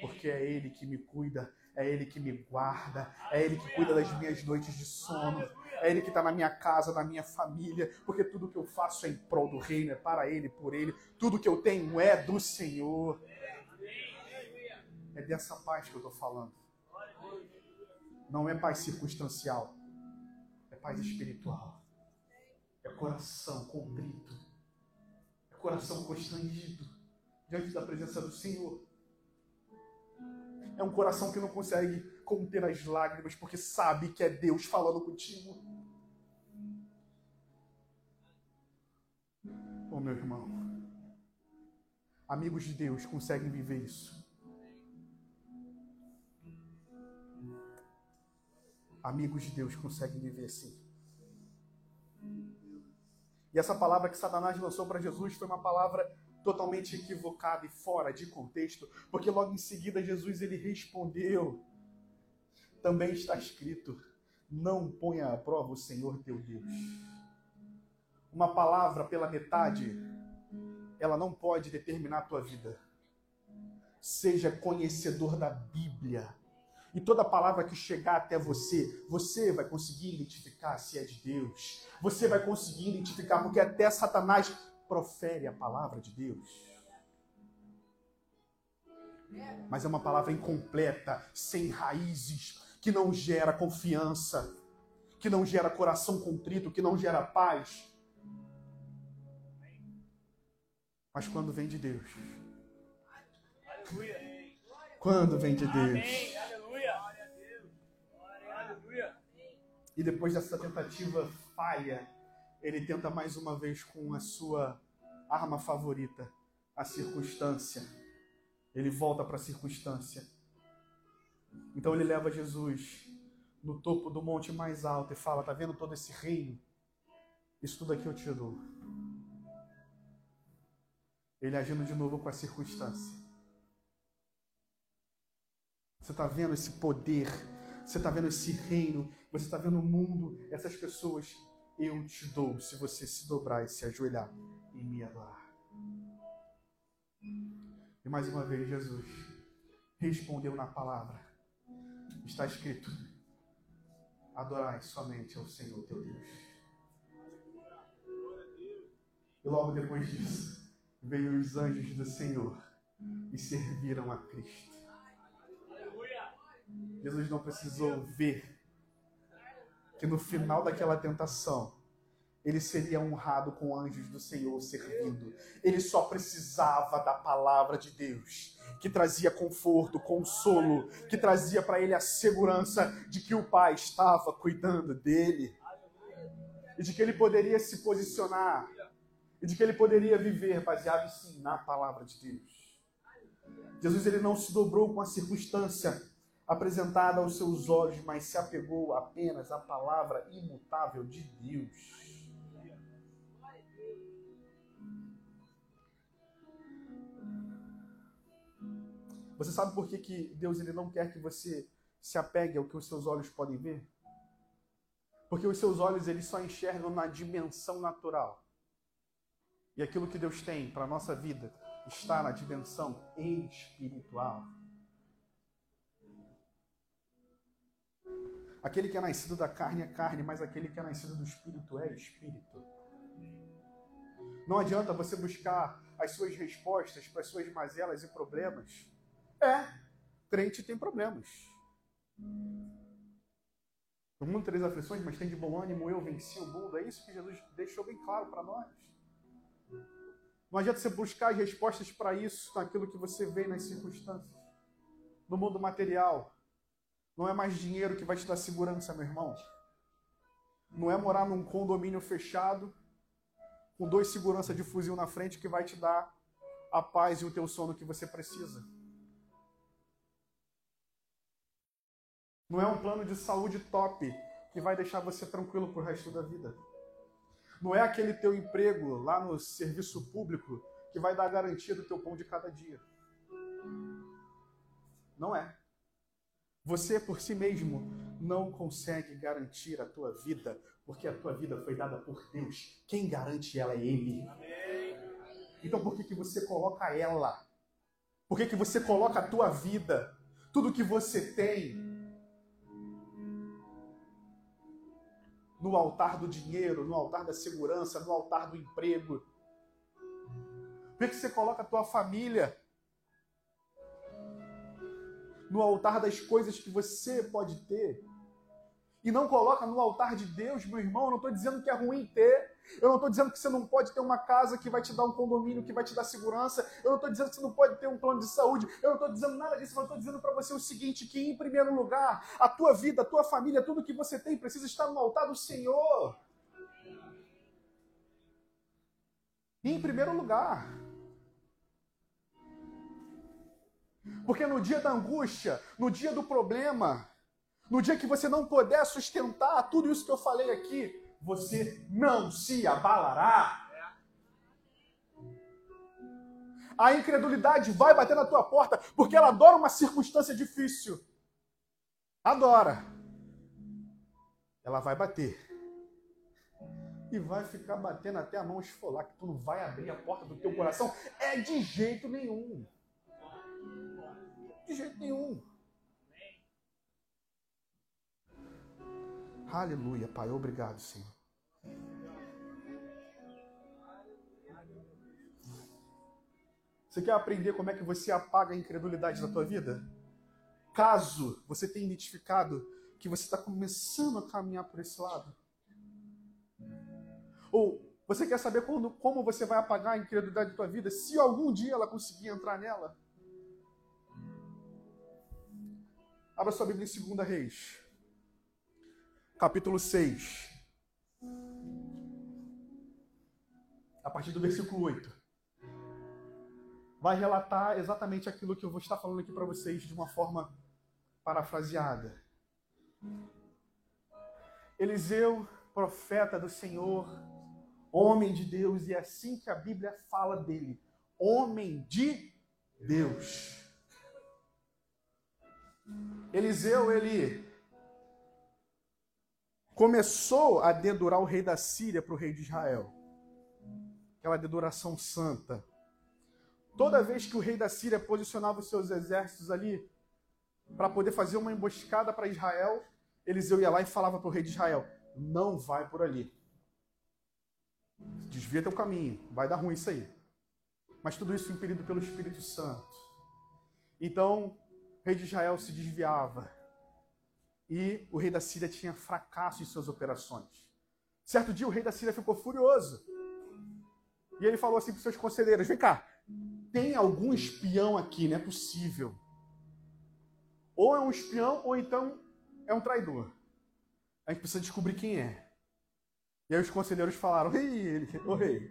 Porque é Ele que me cuida, é Ele que me guarda, é Ele que cuida das minhas noites de sono, é Ele que está na minha casa, na minha família, porque tudo que eu faço é em prol do reino, é para Ele, por Ele, tudo que eu tenho é do Senhor. É dessa paz que eu estou falando. Não é paz circunstancial, é paz espiritual. É coração contrito, é coração constrangido diante da presença do Senhor. É um coração que não consegue conter as lágrimas porque sabe que é Deus falando contigo. Oh, meu irmão, amigos de Deus conseguem viver isso. amigos de Deus conseguem viver assim. E essa palavra que Satanás lançou para Jesus foi uma palavra totalmente equivocada e fora de contexto, porque logo em seguida Jesus ele respondeu: Também está escrito: Não ponha à prova o Senhor teu Deus. Uma palavra pela metade, ela não pode determinar a tua vida. Seja conhecedor da Bíblia e toda palavra que chegar até você, você vai conseguir identificar se é de Deus. Você vai conseguir identificar, porque até Satanás profere a palavra de Deus. Mas é uma palavra incompleta, sem raízes, que não gera confiança, que não gera coração contrito, que não gera paz. Mas quando vem de Deus. Quando vem de Deus. E depois dessa tentativa falha, ele tenta mais uma vez com a sua arma favorita, a circunstância. Ele volta para a circunstância. Então ele leva Jesus no topo do monte mais alto e fala: Tá vendo todo esse reino? Isso tudo aqui eu te dou. Ele agindo de novo com a circunstância. Você está vendo esse poder, você está vendo esse reino, você está vendo o mundo, essas pessoas. Eu te dou se você se dobrar e se ajoelhar e me adorar. E mais uma vez, Jesus respondeu na palavra. Está escrito: Adorai somente ao Senhor teu Deus. E logo depois disso, veio os anjos do Senhor e serviram a Cristo. Jesus não precisou ver que no final daquela tentação, ele seria honrado com anjos do Senhor servindo. Ele só precisava da palavra de Deus, que trazia conforto, consolo, que trazia para ele a segurança de que o Pai estava cuidando dele e de que ele poderia se posicionar e de que ele poderia viver baseado sim na palavra de Deus. Jesus ele não se dobrou com a circunstância apresentada aos seus olhos, mas se apegou apenas à palavra imutável de Deus. Você sabe por que, que Deus ele não quer que você se apegue ao que os seus olhos podem ver? Porque os seus olhos eles só enxergam na dimensão natural. E aquilo que Deus tem para a nossa vida está na dimensão espiritual. Aquele que é nascido da carne é carne, mas aquele que é nascido do espírito é espírito. Não adianta você buscar as suas respostas para as suas mazelas e problemas é, crente tem problemas. No mundo três aflições, mas tem de bom ânimo, eu venci o mundo. É isso que Jesus deixou bem claro para nós. Não adianta você buscar as respostas para isso naquilo que você vê nas circunstâncias. No mundo material. Não é mais dinheiro que vai te dar segurança, meu irmão. Não é morar num condomínio fechado, com dois segurança de fuzil na frente, que vai te dar a paz e o teu sono que você precisa. Não é um plano de saúde top que vai deixar você tranquilo pro resto da vida. Não é aquele teu emprego lá no serviço público que vai dar garantia do teu pão de cada dia. Não é. Você por si mesmo não consegue garantir a tua vida, porque a tua vida foi dada por Deus. Quem garante ela é Ele. Então por que, que você coloca ela? Por que, que você coloca a tua vida? Tudo que você tem, no altar do dinheiro, no altar da segurança, no altar do emprego? Por que você coloca a tua família no altar das coisas que você pode ter? E não coloca no altar de Deus, meu irmão, eu não estou dizendo que é ruim ter, eu não estou dizendo que você não pode ter uma casa que vai te dar um condomínio, que vai te dar segurança. Eu não estou dizendo que você não pode ter um plano de saúde. Eu não estou dizendo nada disso, mas estou dizendo para você o seguinte: que em primeiro lugar, a tua vida, a tua família, tudo que você tem precisa estar no altar do Senhor. Em primeiro lugar. Porque no dia da angústia, no dia do problema, no dia que você não puder sustentar tudo isso que eu falei aqui, você não se abalará. A incredulidade vai bater na tua porta porque ela adora uma circunstância difícil. Adora. Ela vai bater. E vai ficar batendo até a mão esfolar, que tu não vai abrir a porta do teu coração. É de jeito nenhum. Aleluia, Pai. Obrigado, Senhor. Você quer aprender como é que você apaga a incredulidade da tua vida? Caso você tenha identificado que você está começando a caminhar por esse lado. Ou você quer saber quando, como você vai apagar a incredulidade da tua vida, se algum dia ela conseguir entrar nela? Abra sua Bíblia em 2 Reis, capítulo 6. a partir do versículo 8, vai relatar exatamente aquilo que eu vou estar falando aqui para vocês de uma forma parafraseada. Eliseu, profeta do Senhor, Homem de Deus, e é assim que a Bíblia fala dele. Homem de Deus. Eliseu, ele começou a dedurar o rei da Síria para o rei de Israel. Aquela dedoração santa. Toda vez que o rei da Síria posicionava os seus exércitos ali para poder fazer uma emboscada para Israel, Eliseu ia lá e falava para o rei de Israel: Não vai por ali. Desvia teu caminho, vai dar ruim isso aí. Mas tudo isso impedido pelo Espírito Santo. Então, o rei de Israel se desviava. E o rei da Síria tinha fracasso em suas operações. Certo dia, o rei da Síria ficou furioso. E ele falou assim para os seus conselheiros: Vem cá, tem algum espião aqui, não é possível. Ou é um espião, ou então é um traidor. A gente precisa descobrir quem é. E aí os conselheiros falaram: Ei, ele, ô rei,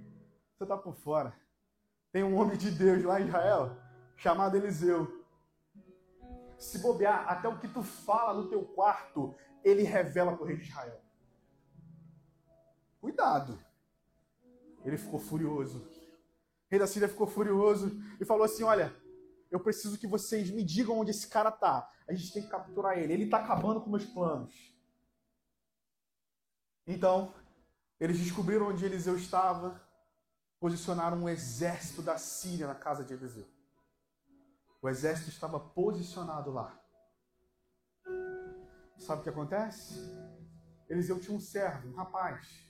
você está por fora. Tem um homem de Deus lá em Israel, chamado Eliseu. Se bobear, até o que tu fala no teu quarto, ele revela para o rei de Israel. Cuidado. Ele ficou furioso. O rei da Síria ficou furioso e falou assim: Olha, eu preciso que vocês me digam onde esse cara tá. A gente tem que capturar ele. Ele está acabando com meus planos. Então, eles descobriram onde Eliseu estava, posicionaram um exército da Síria na casa de Eliseu. O exército estava posicionado lá. Sabe o que acontece? Eliseu tinha um servo, um rapaz,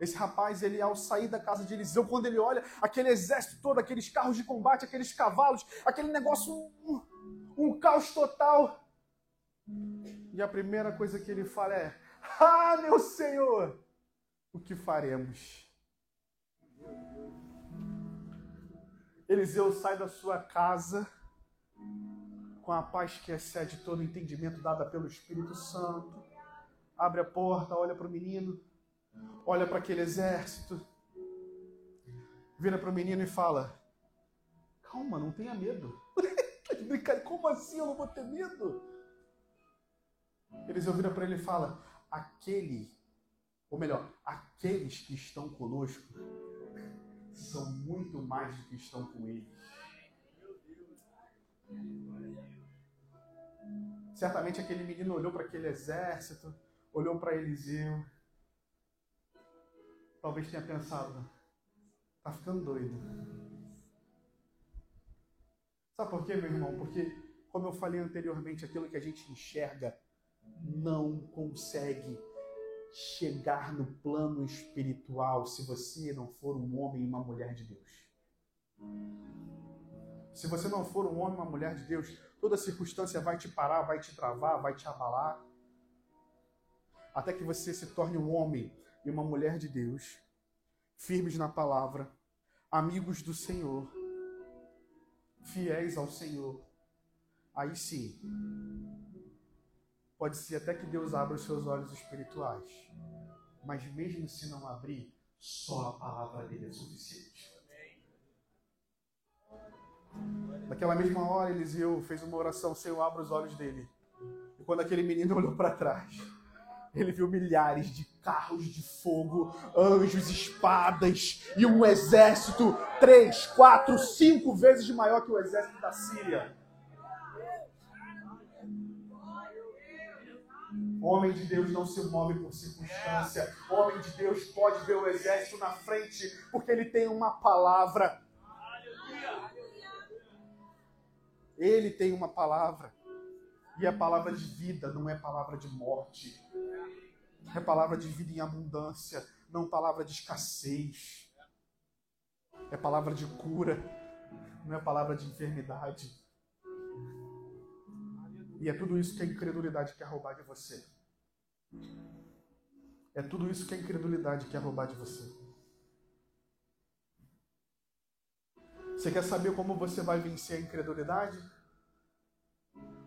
esse rapaz, ele ao sair da casa de Eliseu, quando ele olha aquele exército todo, aqueles carros de combate, aqueles cavalos, aquele negócio, um, um caos total. E a primeira coisa que ele fala é: Ah, meu Senhor, o que faremos? Eliseu sai da sua casa com a paz que excede todo entendimento dada pelo Espírito Santo. Abre a porta, olha para o menino olha para aquele exército, vira para o menino e fala: Calma, não tenha medo. tá de brincadeira, como assim eu não vou ter medo? Eliseu vira para ele e fala: Aquele, ou melhor, aqueles que estão conosco são muito mais do que estão com eles. Certamente aquele menino olhou para aquele exército, olhou para Eliseu talvez tenha pensado, tá ficando doido. Sabe por quê, meu irmão? Porque, como eu falei anteriormente, aquilo que a gente enxerga não consegue chegar no plano espiritual se você não for um homem e uma mulher de Deus. Se você não for um homem e uma mulher de Deus, toda circunstância vai te parar, vai te travar, vai te abalar. Até que você se torne um homem e uma mulher de Deus, firmes na palavra, amigos do Senhor, fiéis ao Senhor. Aí sim, pode ser até que Deus abra os seus olhos espirituais, mas mesmo se não abrir, só a palavra dele é suficiente. Naquela mesma hora, Eliseu fez uma oração: Senhor, abra os olhos dele. E quando aquele menino olhou para trás, ele viu milhares de carros de fogo, anjos, espadas e um exército três, quatro, cinco vezes maior que o exército da Síria. Homem de Deus não se move por circunstância. Homem de Deus pode ver o exército na frente porque ele tem uma palavra. Ele tem uma palavra. E é palavra de vida, não é palavra de morte. É palavra de vida em abundância, não palavra de escassez. É palavra de cura, não é palavra de enfermidade. E é tudo isso que a incredulidade quer roubar de você. É tudo isso que a incredulidade quer roubar de você. Você quer saber como você vai vencer a incredulidade?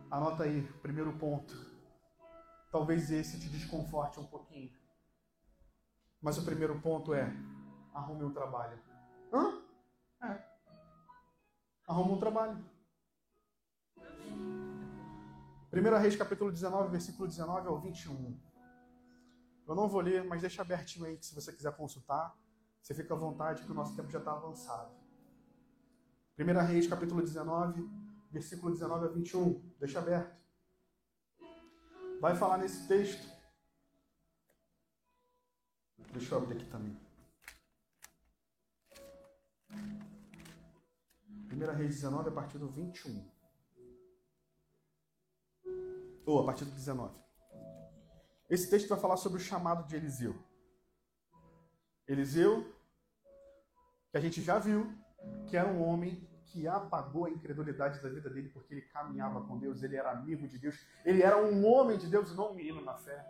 Anota aí, primeiro ponto. Talvez esse te desconforte um pouquinho. Mas o primeiro ponto é: arrume um trabalho. Hã? É. Arrume um trabalho. 1 Reis capítulo 19, versículo 19 ao 21. Eu não vou ler, mas deixa abertinho aí que se você quiser consultar, você fica à vontade que o nosso tempo já está avançado. 1 Reis, capítulo 19, versículo 19 a 21. Deixa aberto. Vai falar nesse texto. Deixa eu abrir aqui também. 1 Reis 19, a partir do 21. Ou a partir do 19. Esse texto vai falar sobre o chamado de Eliseu. Eliseu, que a gente já viu, que era um homem que apagou a incredulidade da vida dele porque ele caminhava com Deus, ele era amigo de Deus, ele era um homem de Deus e não um menino na fé.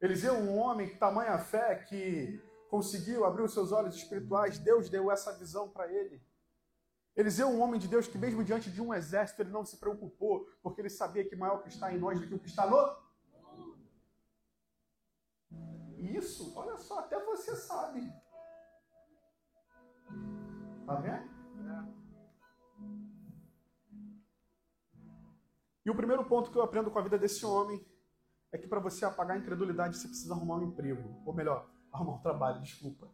Eliseu, um homem que tamanha fé que conseguiu abrir os seus olhos espirituais, Deus deu essa visão para ele. Eliseu, um homem de Deus que, mesmo diante de um exército, ele não se preocupou, porque ele sabia que maior que está em nós do que o que está no. Isso, olha só, até você sabe. Tá vendo? E o primeiro ponto que eu aprendo com a vida desse homem é que para você apagar a incredulidade você precisa arrumar um emprego. Ou melhor, arrumar um trabalho, desculpa.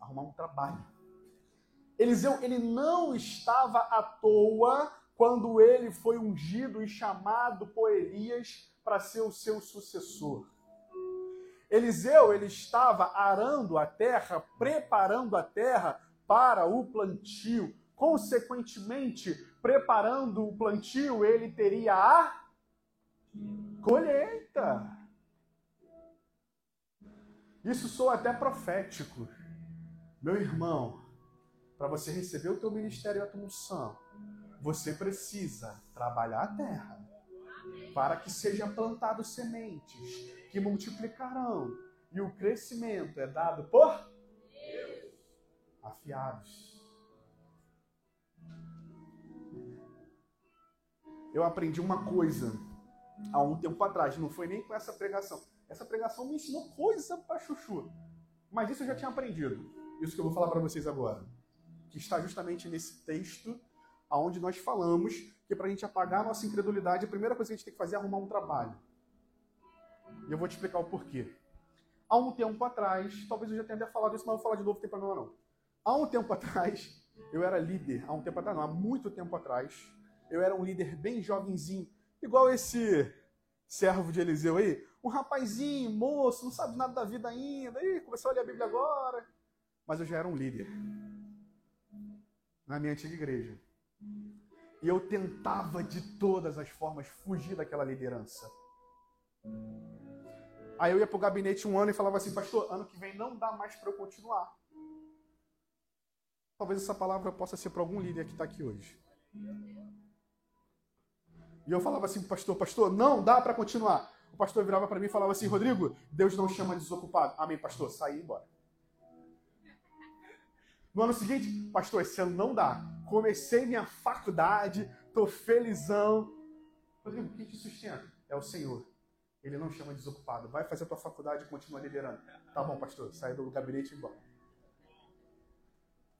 Arrumar um trabalho. Eliseu, ele não estava à toa quando ele foi ungido e chamado por Elias para ser o seu sucessor. Eliseu, ele estava arando a terra, preparando a terra para o plantio. Consequentemente, preparando o plantio, ele teria a colheita. Isso soa até profético. Meu irmão, para você receber o teu ministério e a tua unção, você precisa trabalhar a terra para que sejam plantados sementes que multiplicarão e o crescimento é dado por afiados. Eu aprendi uma coisa há um tempo atrás, não foi nem com essa pregação. Essa pregação me ensinou coisa para chuchu. Mas isso eu já tinha aprendido. Isso que eu vou falar para vocês agora. Que está justamente nesse texto aonde nós falamos que para a gente apagar a nossa incredulidade, a primeira coisa que a gente tem que fazer é arrumar um trabalho. E eu vou te explicar o porquê. Há um tempo atrás, talvez eu já tenha falado isso, mas vou falar de novo, não tem problema não. Há um tempo atrás, eu era líder. Há um tempo atrás, não, há muito tempo atrás, eu era um líder bem jovenzinho, igual esse servo de Eliseu aí, um rapazinho, moço, não sabe nada da vida ainda, aí começou a ler a Bíblia agora. Mas eu já era um líder na minha antiga igreja. E eu tentava de todas as formas fugir daquela liderança. Aí eu ia para o gabinete um ano e falava assim, pastor, ano que vem não dá mais para eu continuar. Talvez essa palavra possa ser para algum líder que está aqui hoje. E eu falava assim, pastor, pastor, não dá para continuar. O pastor virava para mim e falava assim, Rodrigo, Deus não chama desocupado. Amém, pastor, saí embora. No ano seguinte, pastor, esse ano não dá. Comecei minha faculdade, tô felizão. Rodrigo, quem te sustenta? É o Senhor. Ele não chama desocupado. Vai fazer a tua faculdade e continua liderando. Tá bom, pastor, sai do gabinete e embora.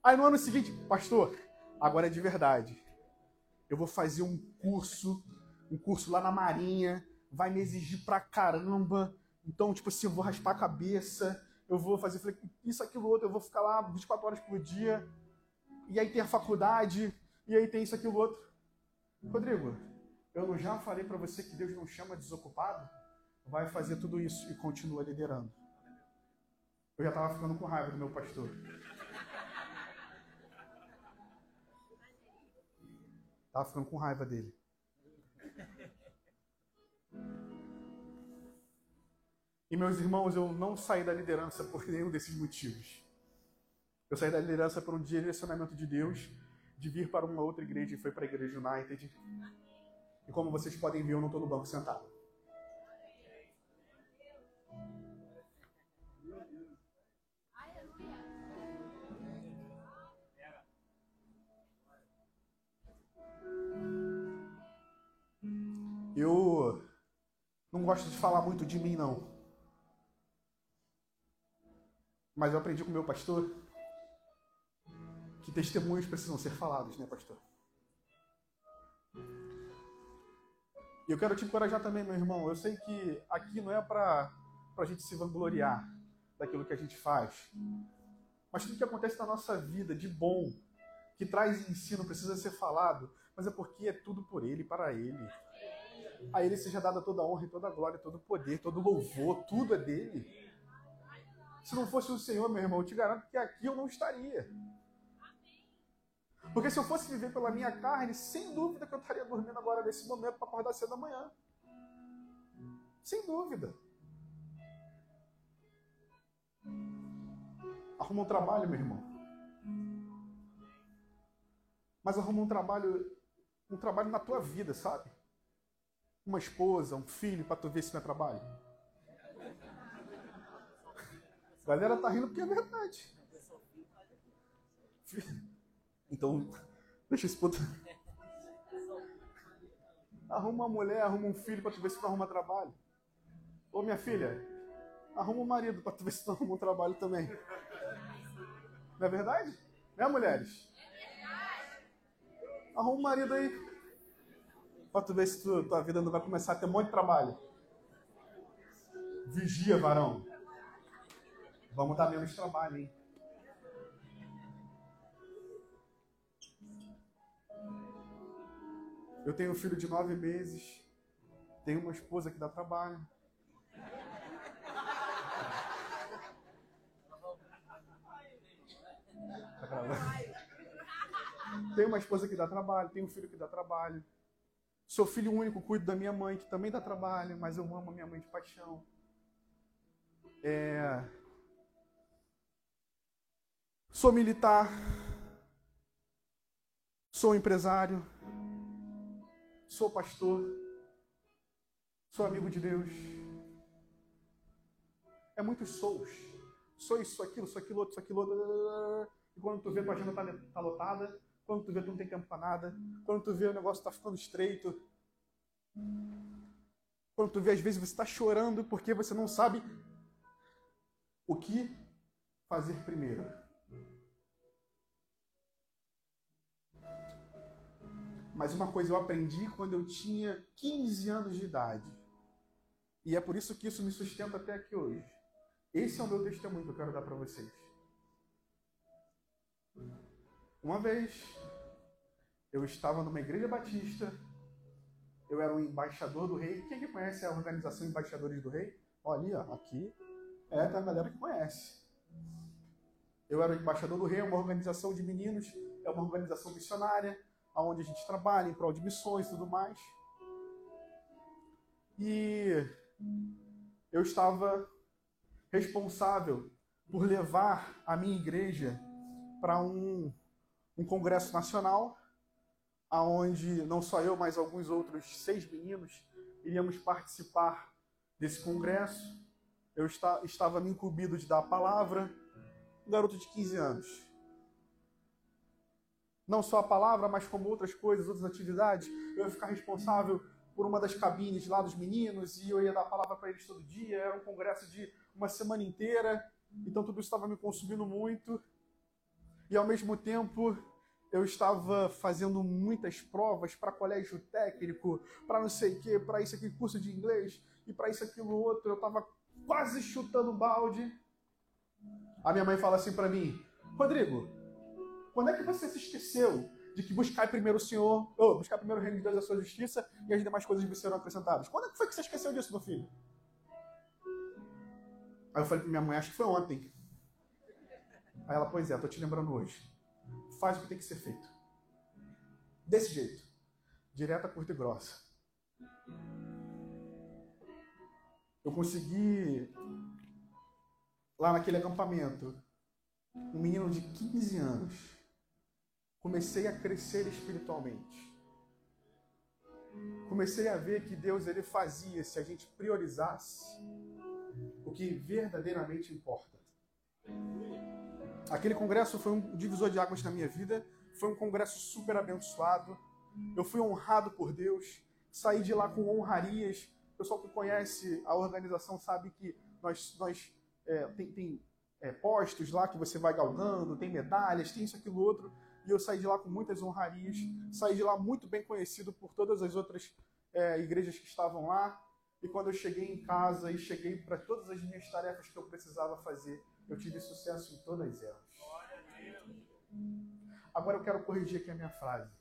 Aí no ano seguinte, pastor, agora é de verdade. Eu vou fazer um curso, um curso lá na Marinha, vai me exigir pra caramba. Então, tipo assim, eu vou raspar a cabeça, eu vou fazer isso, aquilo, outro, eu vou ficar lá 24 horas por dia. E aí tem a faculdade, e aí tem isso, aquilo, outro. Rodrigo, eu não já falei para você que Deus não chama desocupado? Vai fazer tudo isso e continua liderando. Eu já estava ficando com raiva do meu pastor. Estava ficando com raiva dele. E meus irmãos, eu não saí da liderança por nenhum desses motivos. Eu saí da liderança por um direcionamento de Deus de vir para uma outra igreja e foi para a igreja United. E como vocês podem ver, eu não estou no banco sentado. Eu não gosto de falar muito de mim, não. Mas eu aprendi com meu pastor que testemunhos precisam ser falados, né, pastor? E eu quero te encorajar também, meu irmão. Eu sei que aqui não é para a gente se vangloriar daquilo que a gente faz. Mas tudo que acontece na nossa vida de bom, que traz ensino, precisa ser falado. Mas é porque é tudo por Ele, para Ele. A Ele seja dada toda a honra, toda a glória, todo o poder, todo o louvor, tudo é dele. Se não fosse o Senhor, meu irmão, eu te garanto que aqui eu não estaria. Porque se eu fosse viver pela minha carne, sem dúvida que eu estaria dormindo agora nesse momento para acordar cedo da manhã. Sem dúvida. Arruma um trabalho, meu irmão. Mas arruma um trabalho, um trabalho na tua vida, sabe? Uma esposa, um filho, para tu ver se não é trabalho. A galera tá rindo porque é verdade. Então, deixa esse puto. Arruma uma mulher, arruma um filho para tu ver se não arruma trabalho. Ô minha filha, arruma um marido para tu ver se não arruma um trabalho também. Não é verdade? Né, mulheres? Arruma um marido aí. Pra tu ver se tu, tua vida não vai começar a ter um monte de trabalho. Vigia, varão. Vamos dar menos trabalho, hein? Eu tenho um filho de nove meses, tenho uma esposa que dá trabalho. Tenho uma esposa que dá trabalho, tenho um filho que dá trabalho. Sou filho único, cuido da minha mãe, que também dá trabalho, mas eu amo a minha mãe de paixão. É... Sou militar. Sou empresário. Sou pastor. Sou amigo de Deus. É muitos sous. Sou isso, aquilo, sou aquilo, outro, sou aquilo. Outro. E quando tu vê, tua agenda tá, tá lotada. Quando tu vê, tu não tem tempo para nada. Quando tu vê, o negócio está ficando estreito. Quando tu vê, às vezes, você está chorando porque você não sabe o que fazer primeiro. Mas uma coisa eu aprendi quando eu tinha 15 anos de idade. E é por isso que isso me sustenta até aqui hoje. Esse é o meu testemunho que eu quero dar para vocês. Uma vez, eu estava numa igreja batista, eu era um embaixador do rei. Quem que conhece a organização Embaixadores do Rei? Olha ali, ó, aqui. É, tem a galera que conhece. Eu era o embaixador do rei, é uma organização de meninos, é uma organização missionária, onde a gente trabalha em prol de missões e tudo mais. E eu estava responsável por levar a minha igreja para um um congresso nacional, aonde não só eu, mas alguns outros seis meninos iríamos participar desse congresso. Eu está, estava me incumbido de dar a palavra, um garoto de 15 anos. Não só a palavra, mas como outras coisas, outras atividades. Eu ia ficar responsável por uma das cabines lá dos meninos e eu ia dar a palavra para eles todo dia. Era um congresso de uma semana inteira, então tudo isso estava me consumindo muito e ao mesmo tempo eu estava fazendo muitas provas para colégio técnico, para não sei o quê, para isso aqui, curso de inglês, e para isso aquilo outro. Eu estava quase chutando balde. A minha mãe fala assim para mim: Rodrigo, quando é que você se esqueceu de que buscar primeiro o Senhor, ou buscar primeiro o reino de Deus e a sua justiça, e as demais coisas serão acrescentadas? Quando é que foi que você esqueceu disso, meu filho? Aí eu falei para minha mãe: Acho que foi ontem. Aí ela, pois é, tô te lembrando hoje. Faz o que tem que ser feito. Desse jeito. Direta, curta e grossa. Eu consegui, lá naquele acampamento, um menino de 15 anos. Comecei a crescer espiritualmente. Comecei a ver que Deus ele fazia se a gente priorizasse o que verdadeiramente importa. Aquele congresso foi um divisor de águas na minha vida. Foi um congresso super abençoado. Eu fui honrado por Deus. Saí de lá com honrarias. O pessoal que conhece a organização sabe que nós, nós é, tem, tem é, postos lá que você vai galgando, tem medalhas, tem isso, aquilo, outro. E eu saí de lá com muitas honrarias. Saí de lá muito bem conhecido por todas as outras é, igrejas que estavam lá. E quando eu cheguei em casa e cheguei para todas as minhas tarefas que eu precisava fazer, eu tive sucesso em todas elas. Agora eu quero corrigir aqui a minha frase.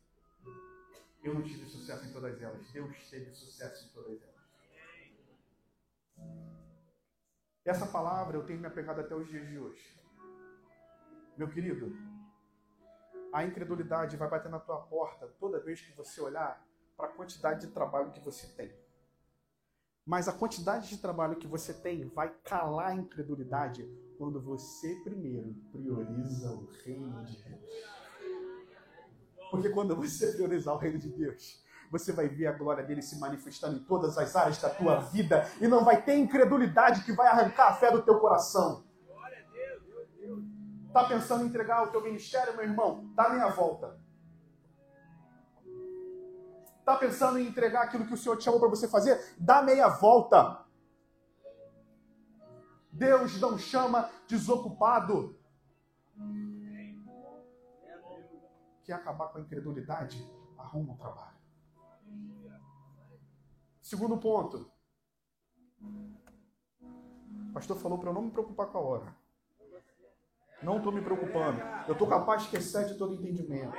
Eu não tive sucesso em todas elas. Deus teve sucesso em todas elas. Essa palavra eu tenho me apegado até os dias de hoje. Meu querido, a incredulidade vai bater na tua porta toda vez que você olhar para a quantidade de trabalho que você tem. Mas a quantidade de trabalho que você tem vai calar a incredulidade quando você primeiro prioriza o reino de Deus. Porque quando você priorizar o reino de Deus, você vai ver a glória dele se manifestando em todas as áreas da tua vida e não vai ter incredulidade que vai arrancar a fé do teu coração. Tá pensando em entregar o teu ministério, meu irmão? Dá meia volta. Tá pensando em entregar aquilo que o Senhor te chamou para você fazer? Dá meia volta. Deus não chama desocupado. Quer acabar com a incredulidade? Arruma um trabalho. Segundo ponto. O pastor falou para eu não me preocupar com a hora. Não estou me preocupando. Eu estou capaz de esquecer de todo entendimento.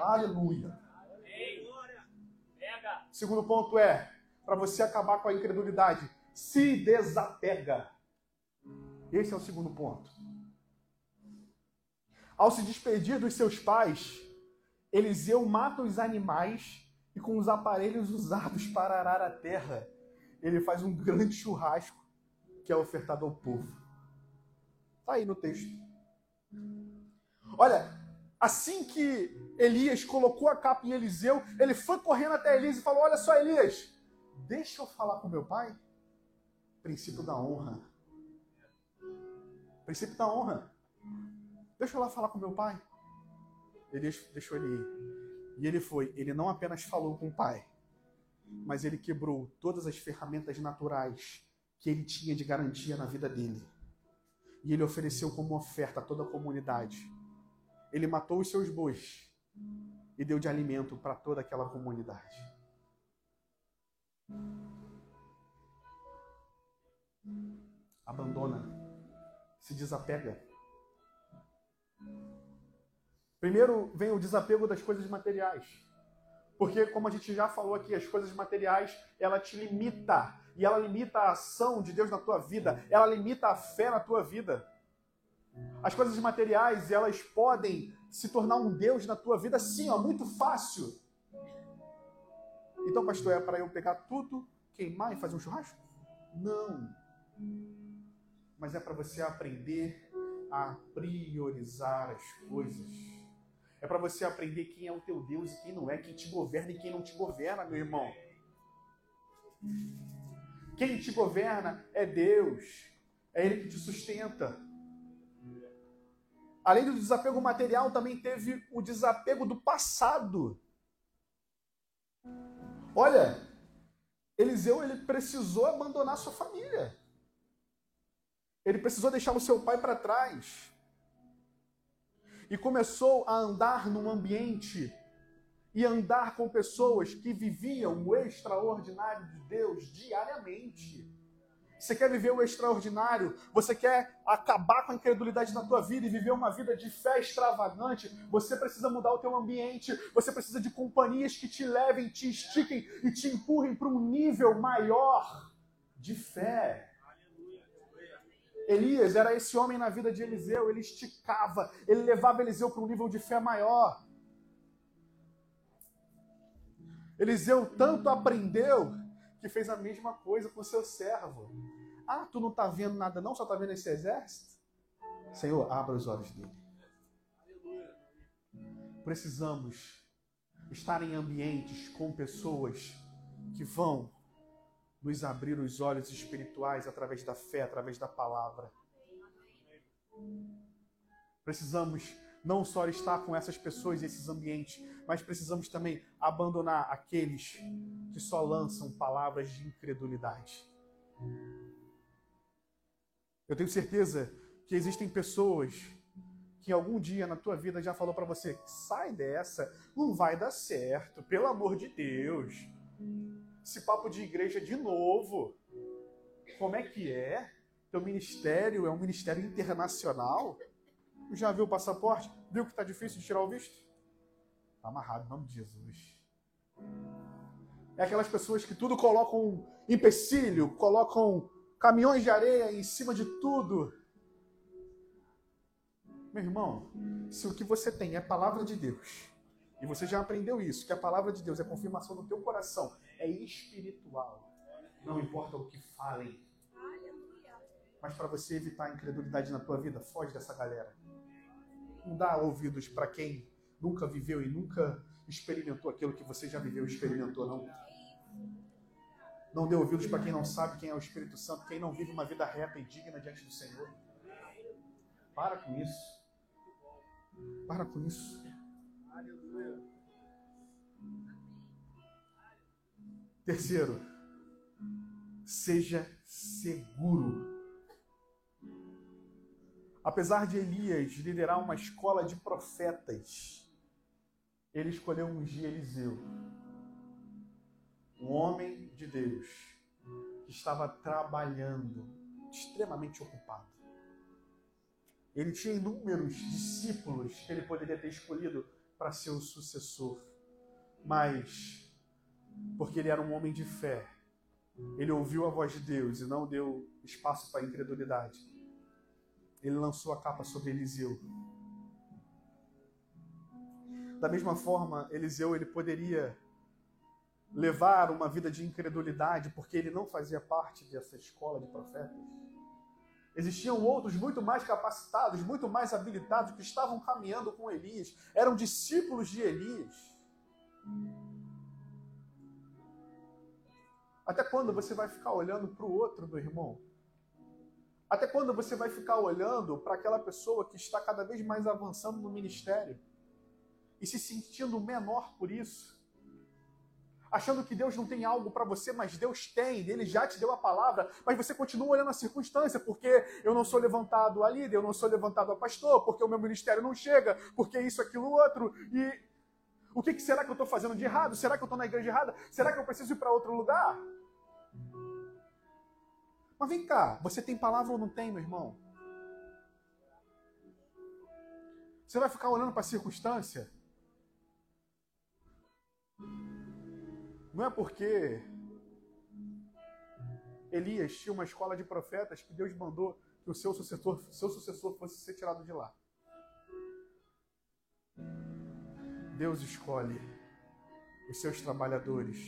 Aleluia. Segundo ponto é, para você acabar com a incredulidade, se desapega. Esse é o segundo ponto. Ao se despedir dos seus pais, Eliseu mata os animais e com os aparelhos usados para arar a terra, ele faz um grande churrasco que é ofertado ao povo. Está aí no texto. Olha, assim que Elias colocou a capa em Eliseu, ele foi correndo até Elias e falou: Olha só, Elias, deixa eu falar com meu pai. Princípio da honra. Princípio da honra. Deixa eu lá falar com meu pai. Elias deixou ele ir. E ele foi, ele não apenas falou com o pai, mas ele quebrou todas as ferramentas naturais que ele tinha de garantia na vida dele. E ele ofereceu como oferta a toda a comunidade. Ele matou os seus bois e deu de alimento para toda aquela comunidade. Abandona, se desapega Primeiro vem o desapego das coisas materiais. Porque, como a gente já falou aqui, as coisas materiais, ela te limita. E ela limita a ação de Deus na tua vida. Ela limita a fé na tua vida. As coisas materiais, elas podem se tornar um Deus na tua vida, sim, ó, muito fácil. Então, pastor, é para eu pegar tudo, queimar e fazer um churrasco? Não. Mas é para você aprender a priorizar as coisas. É para você aprender quem é o teu Deus e quem não é, quem te governa e quem não te governa, meu irmão. Quem te governa é Deus. É Ele que te sustenta. Além do desapego material, também teve o desapego do passado. Olha, Eliseu ele precisou abandonar sua família. Ele precisou deixar o seu pai para trás e começou a andar num ambiente e andar com pessoas que viviam o extraordinário de Deus diariamente. Você quer viver o extraordinário? Você quer acabar com a incredulidade na tua vida e viver uma vida de fé extravagante? Você precisa mudar o teu ambiente. Você precisa de companhias que te levem, te estiquem e te empurrem para um nível maior de fé. Elias era esse homem na vida de Eliseu, ele esticava, ele levava Eliseu para um nível de fé maior. Eliseu tanto aprendeu que fez a mesma coisa com seu servo. Ah, tu não está vendo nada não, só está vendo esse exército? Senhor, abra os olhos dele. Precisamos estar em ambientes com pessoas que vão nos abrir os olhos espirituais através da fé, através da palavra. Precisamos não só estar com essas pessoas e esses ambientes, mas precisamos também abandonar aqueles que só lançam palavras de incredulidade. Eu tenho certeza que existem pessoas que algum dia na tua vida já falou para você: sai dessa, não vai dar certo, pelo amor de Deus. Esse papo de igreja de novo. Como é que é? Teu ministério é um ministério internacional? Já viu o passaporte? Viu que está difícil de tirar o visto? Está amarrado, em nome de Jesus. É aquelas pessoas que tudo colocam empecilho, colocam caminhões de areia em cima de tudo. Meu irmão, se o que você tem é a palavra de Deus, e você já aprendeu isso, que a palavra de Deus é confirmação no teu coração, é espiritual. Não importa o que falem. Mas para você evitar a incredulidade na tua vida, foge dessa galera. Não dá ouvidos para quem nunca viveu e nunca experimentou aquilo que você já viveu e experimentou, não. Não dê ouvidos para quem não sabe quem é o Espírito Santo, quem não vive uma vida reta e digna diante do Senhor. Para com isso. Para com isso. Terceiro, seja seguro. Apesar de Elias liderar uma escola de profetas, ele escolheu ungir Eliseu, um homem de Deus, que estava trabalhando, extremamente ocupado. Ele tinha inúmeros discípulos que ele poderia ter escolhido para ser o sucessor, mas porque ele era um homem de fé, ele ouviu a voz de Deus e não deu espaço para a incredulidade. Ele lançou a capa sobre Eliseu. Da mesma forma, Eliseu ele poderia levar uma vida de incredulidade porque ele não fazia parte dessa escola de profetas. Existiam outros muito mais capacitados, muito mais habilitados que estavam caminhando com Elias, eram discípulos de Elias. Até quando você vai ficar olhando para o outro, meu irmão? Até quando você vai ficar olhando para aquela pessoa que está cada vez mais avançando no ministério e se sentindo menor por isso? Achando que Deus não tem algo para você, mas Deus tem, Ele já te deu a palavra, mas você continua olhando a circunstância, porque eu não sou levantado a líder, eu não sou levantado a pastor, porque o meu ministério não chega, porque isso, aquilo, outro, e o que, que será que eu estou fazendo de errado? Será que eu estou na igreja errada? Será que eu preciso ir para outro lugar? Mas vem cá, você tem palavra ou não tem, meu irmão? Você vai ficar olhando para a circunstância? Não é porque Elias tinha uma escola de profetas que Deus mandou que o seu sucessor, seu sucessor fosse ser tirado de lá. Deus escolhe os seus trabalhadores,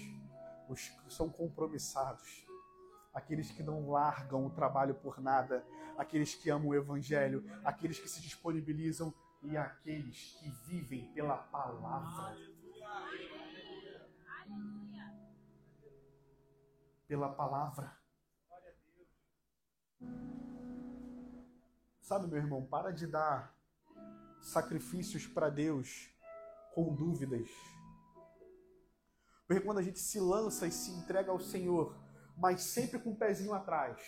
os que são compromissados, aqueles que não largam o trabalho por nada, aqueles que amam o Evangelho, aqueles que se disponibilizam e aqueles que vivem pela palavra. Pela palavra. Sabe, meu irmão, para de dar sacrifícios para Deus com dúvidas. Porque quando a gente se lança e se entrega ao Senhor, mas sempre com o um pezinho atrás.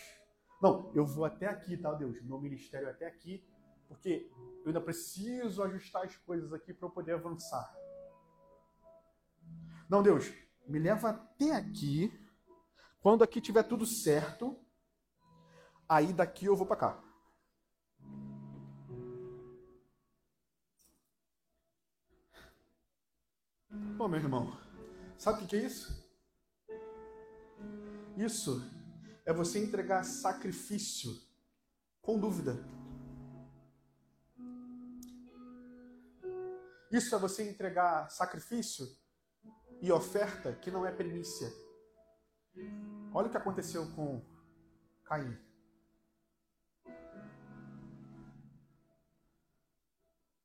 Não, eu vou até aqui, tá, Deus? Meu ministério é até aqui, porque eu ainda preciso ajustar as coisas aqui para eu poder avançar. Não, Deus, me leva até aqui. Quando aqui tiver tudo certo, aí daqui eu vou para cá. Bom, meu irmão, sabe o que é isso? Isso é você entregar sacrifício com dúvida. Isso é você entregar sacrifício e oferta que não é primícia. Olha o que aconteceu com Caim.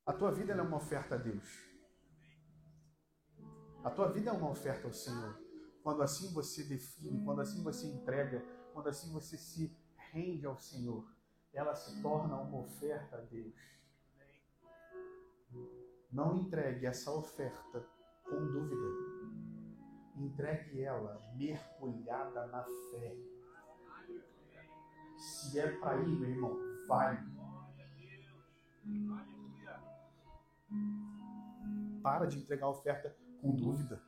A tua vida é uma oferta a Deus. A tua vida é uma oferta ao Senhor. Quando assim você define, quando assim você entrega, quando assim você se rende ao Senhor, ela se torna uma oferta a Deus. Não entregue essa oferta com dúvida. Entregue ela mergulhada na fé. Se é para ir, meu irmão, vai. Para de entregar oferta com dúvida.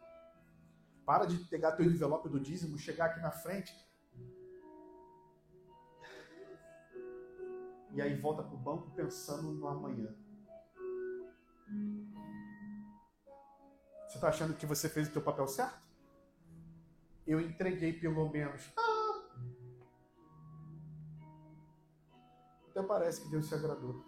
Para de pegar teu envelope do dízimo, chegar aqui na frente. E aí volta para o banco pensando no amanhã. Você está achando que você fez o teu papel certo? Eu entreguei pelo menos. Ah! Até parece que Deus se agradou.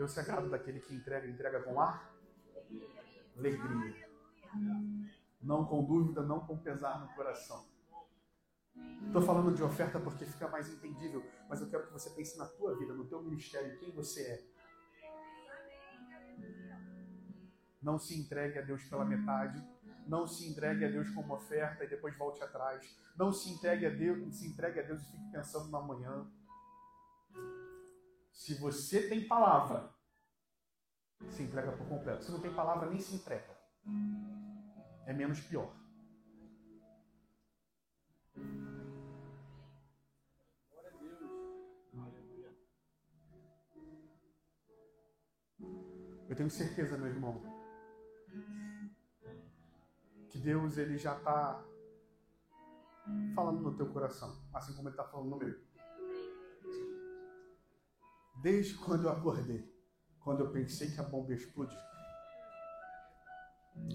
Deus se agrada daquele que entrega, entrega com ar alegria. Não com dúvida, não com pesar no coração. Estou falando de oferta porque fica mais entendível, mas eu quero que você pense na tua vida, no teu ministério, quem você é. Não se entregue a Deus pela metade. Não se entregue a Deus como oferta e depois volte atrás. Não se entregue a Deus, se entregue a Deus e fique pensando no amanhã. Se você tem palavra, se entrega por completo. Se não tem palavra, nem se entrega. É menos pior. Eu tenho certeza, meu irmão, que Deus ele já está falando no teu coração, assim como ele está falando no meu. Desde quando eu acordei quando eu pensei que a bomba ia explodir.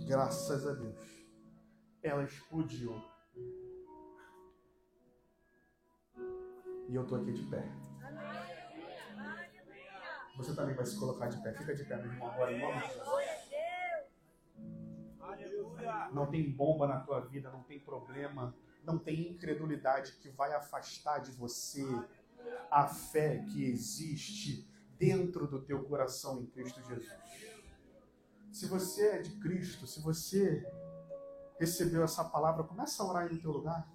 Graças a Deus, ela explodiu. E eu estou aqui de pé. Você também vai se colocar de pé. Fica de pé, meu irmão, agora em nome de Jesus. Não tem bomba na tua vida, não tem problema, não tem incredulidade que vai afastar de você a fé que existe dentro do teu coração em Cristo Jesus. Se você é de Cristo, se você recebeu essa palavra, começa a orar aí no teu lugar.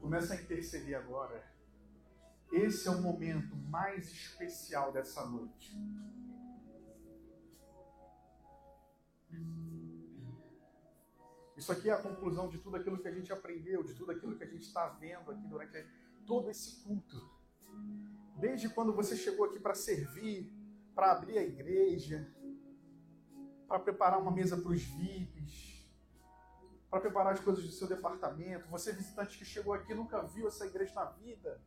Começa a interceder agora. Esse é o momento mais especial dessa noite. Isso aqui é a conclusão de tudo aquilo que a gente aprendeu, de tudo aquilo que a gente está vendo aqui durante todo esse culto. Desde quando você chegou aqui para servir, para abrir a igreja, para preparar uma mesa para os VIPs, para preparar as coisas do seu departamento. Você, visitante que chegou aqui, nunca viu essa igreja na vida.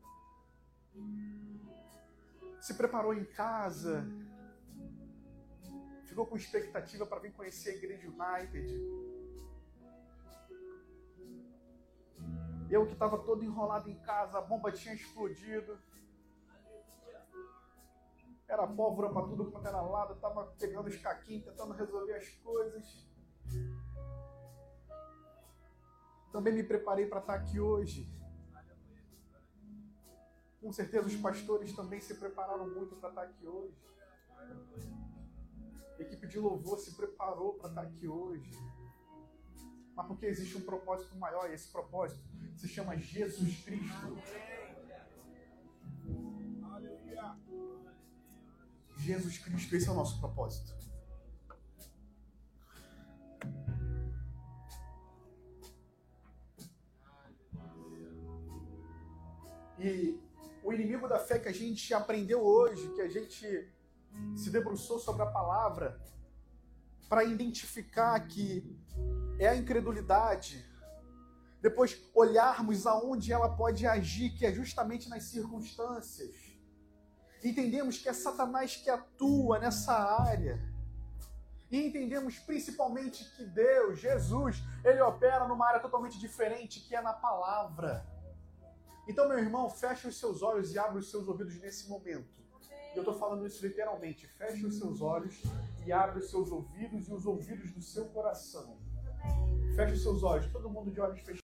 Se preparou em casa, ficou com expectativa para vir conhecer a igreja United Eu que estava todo enrolado em casa, a bomba tinha explodido. Era pólvora para tudo quanto era lado, estava pegando os caquinhos, tentando resolver as coisas. Também me preparei para estar aqui hoje. Com certeza os pastores também se prepararam muito para estar aqui hoje. A equipe de louvor se preparou para estar aqui hoje. Mas porque existe um propósito maior, e esse propósito se chama Jesus Cristo. Jesus Cristo, esse é o nosso propósito. E o inimigo da fé que a gente aprendeu hoje, que a gente se debruçou sobre a palavra, para identificar que é a incredulidade, depois olharmos aonde ela pode agir, que é justamente nas circunstâncias. Entendemos que é Satanás que atua nessa área. E entendemos principalmente que Deus, Jesus, ele opera numa área totalmente diferente, que é na palavra. Então, meu irmão, feche os seus olhos e abra os seus ouvidos nesse momento. Eu estou falando isso literalmente. Feche os seus olhos e abra os seus ouvidos e os ouvidos do seu coração. Feche os seus olhos, todo mundo de olhos fechados.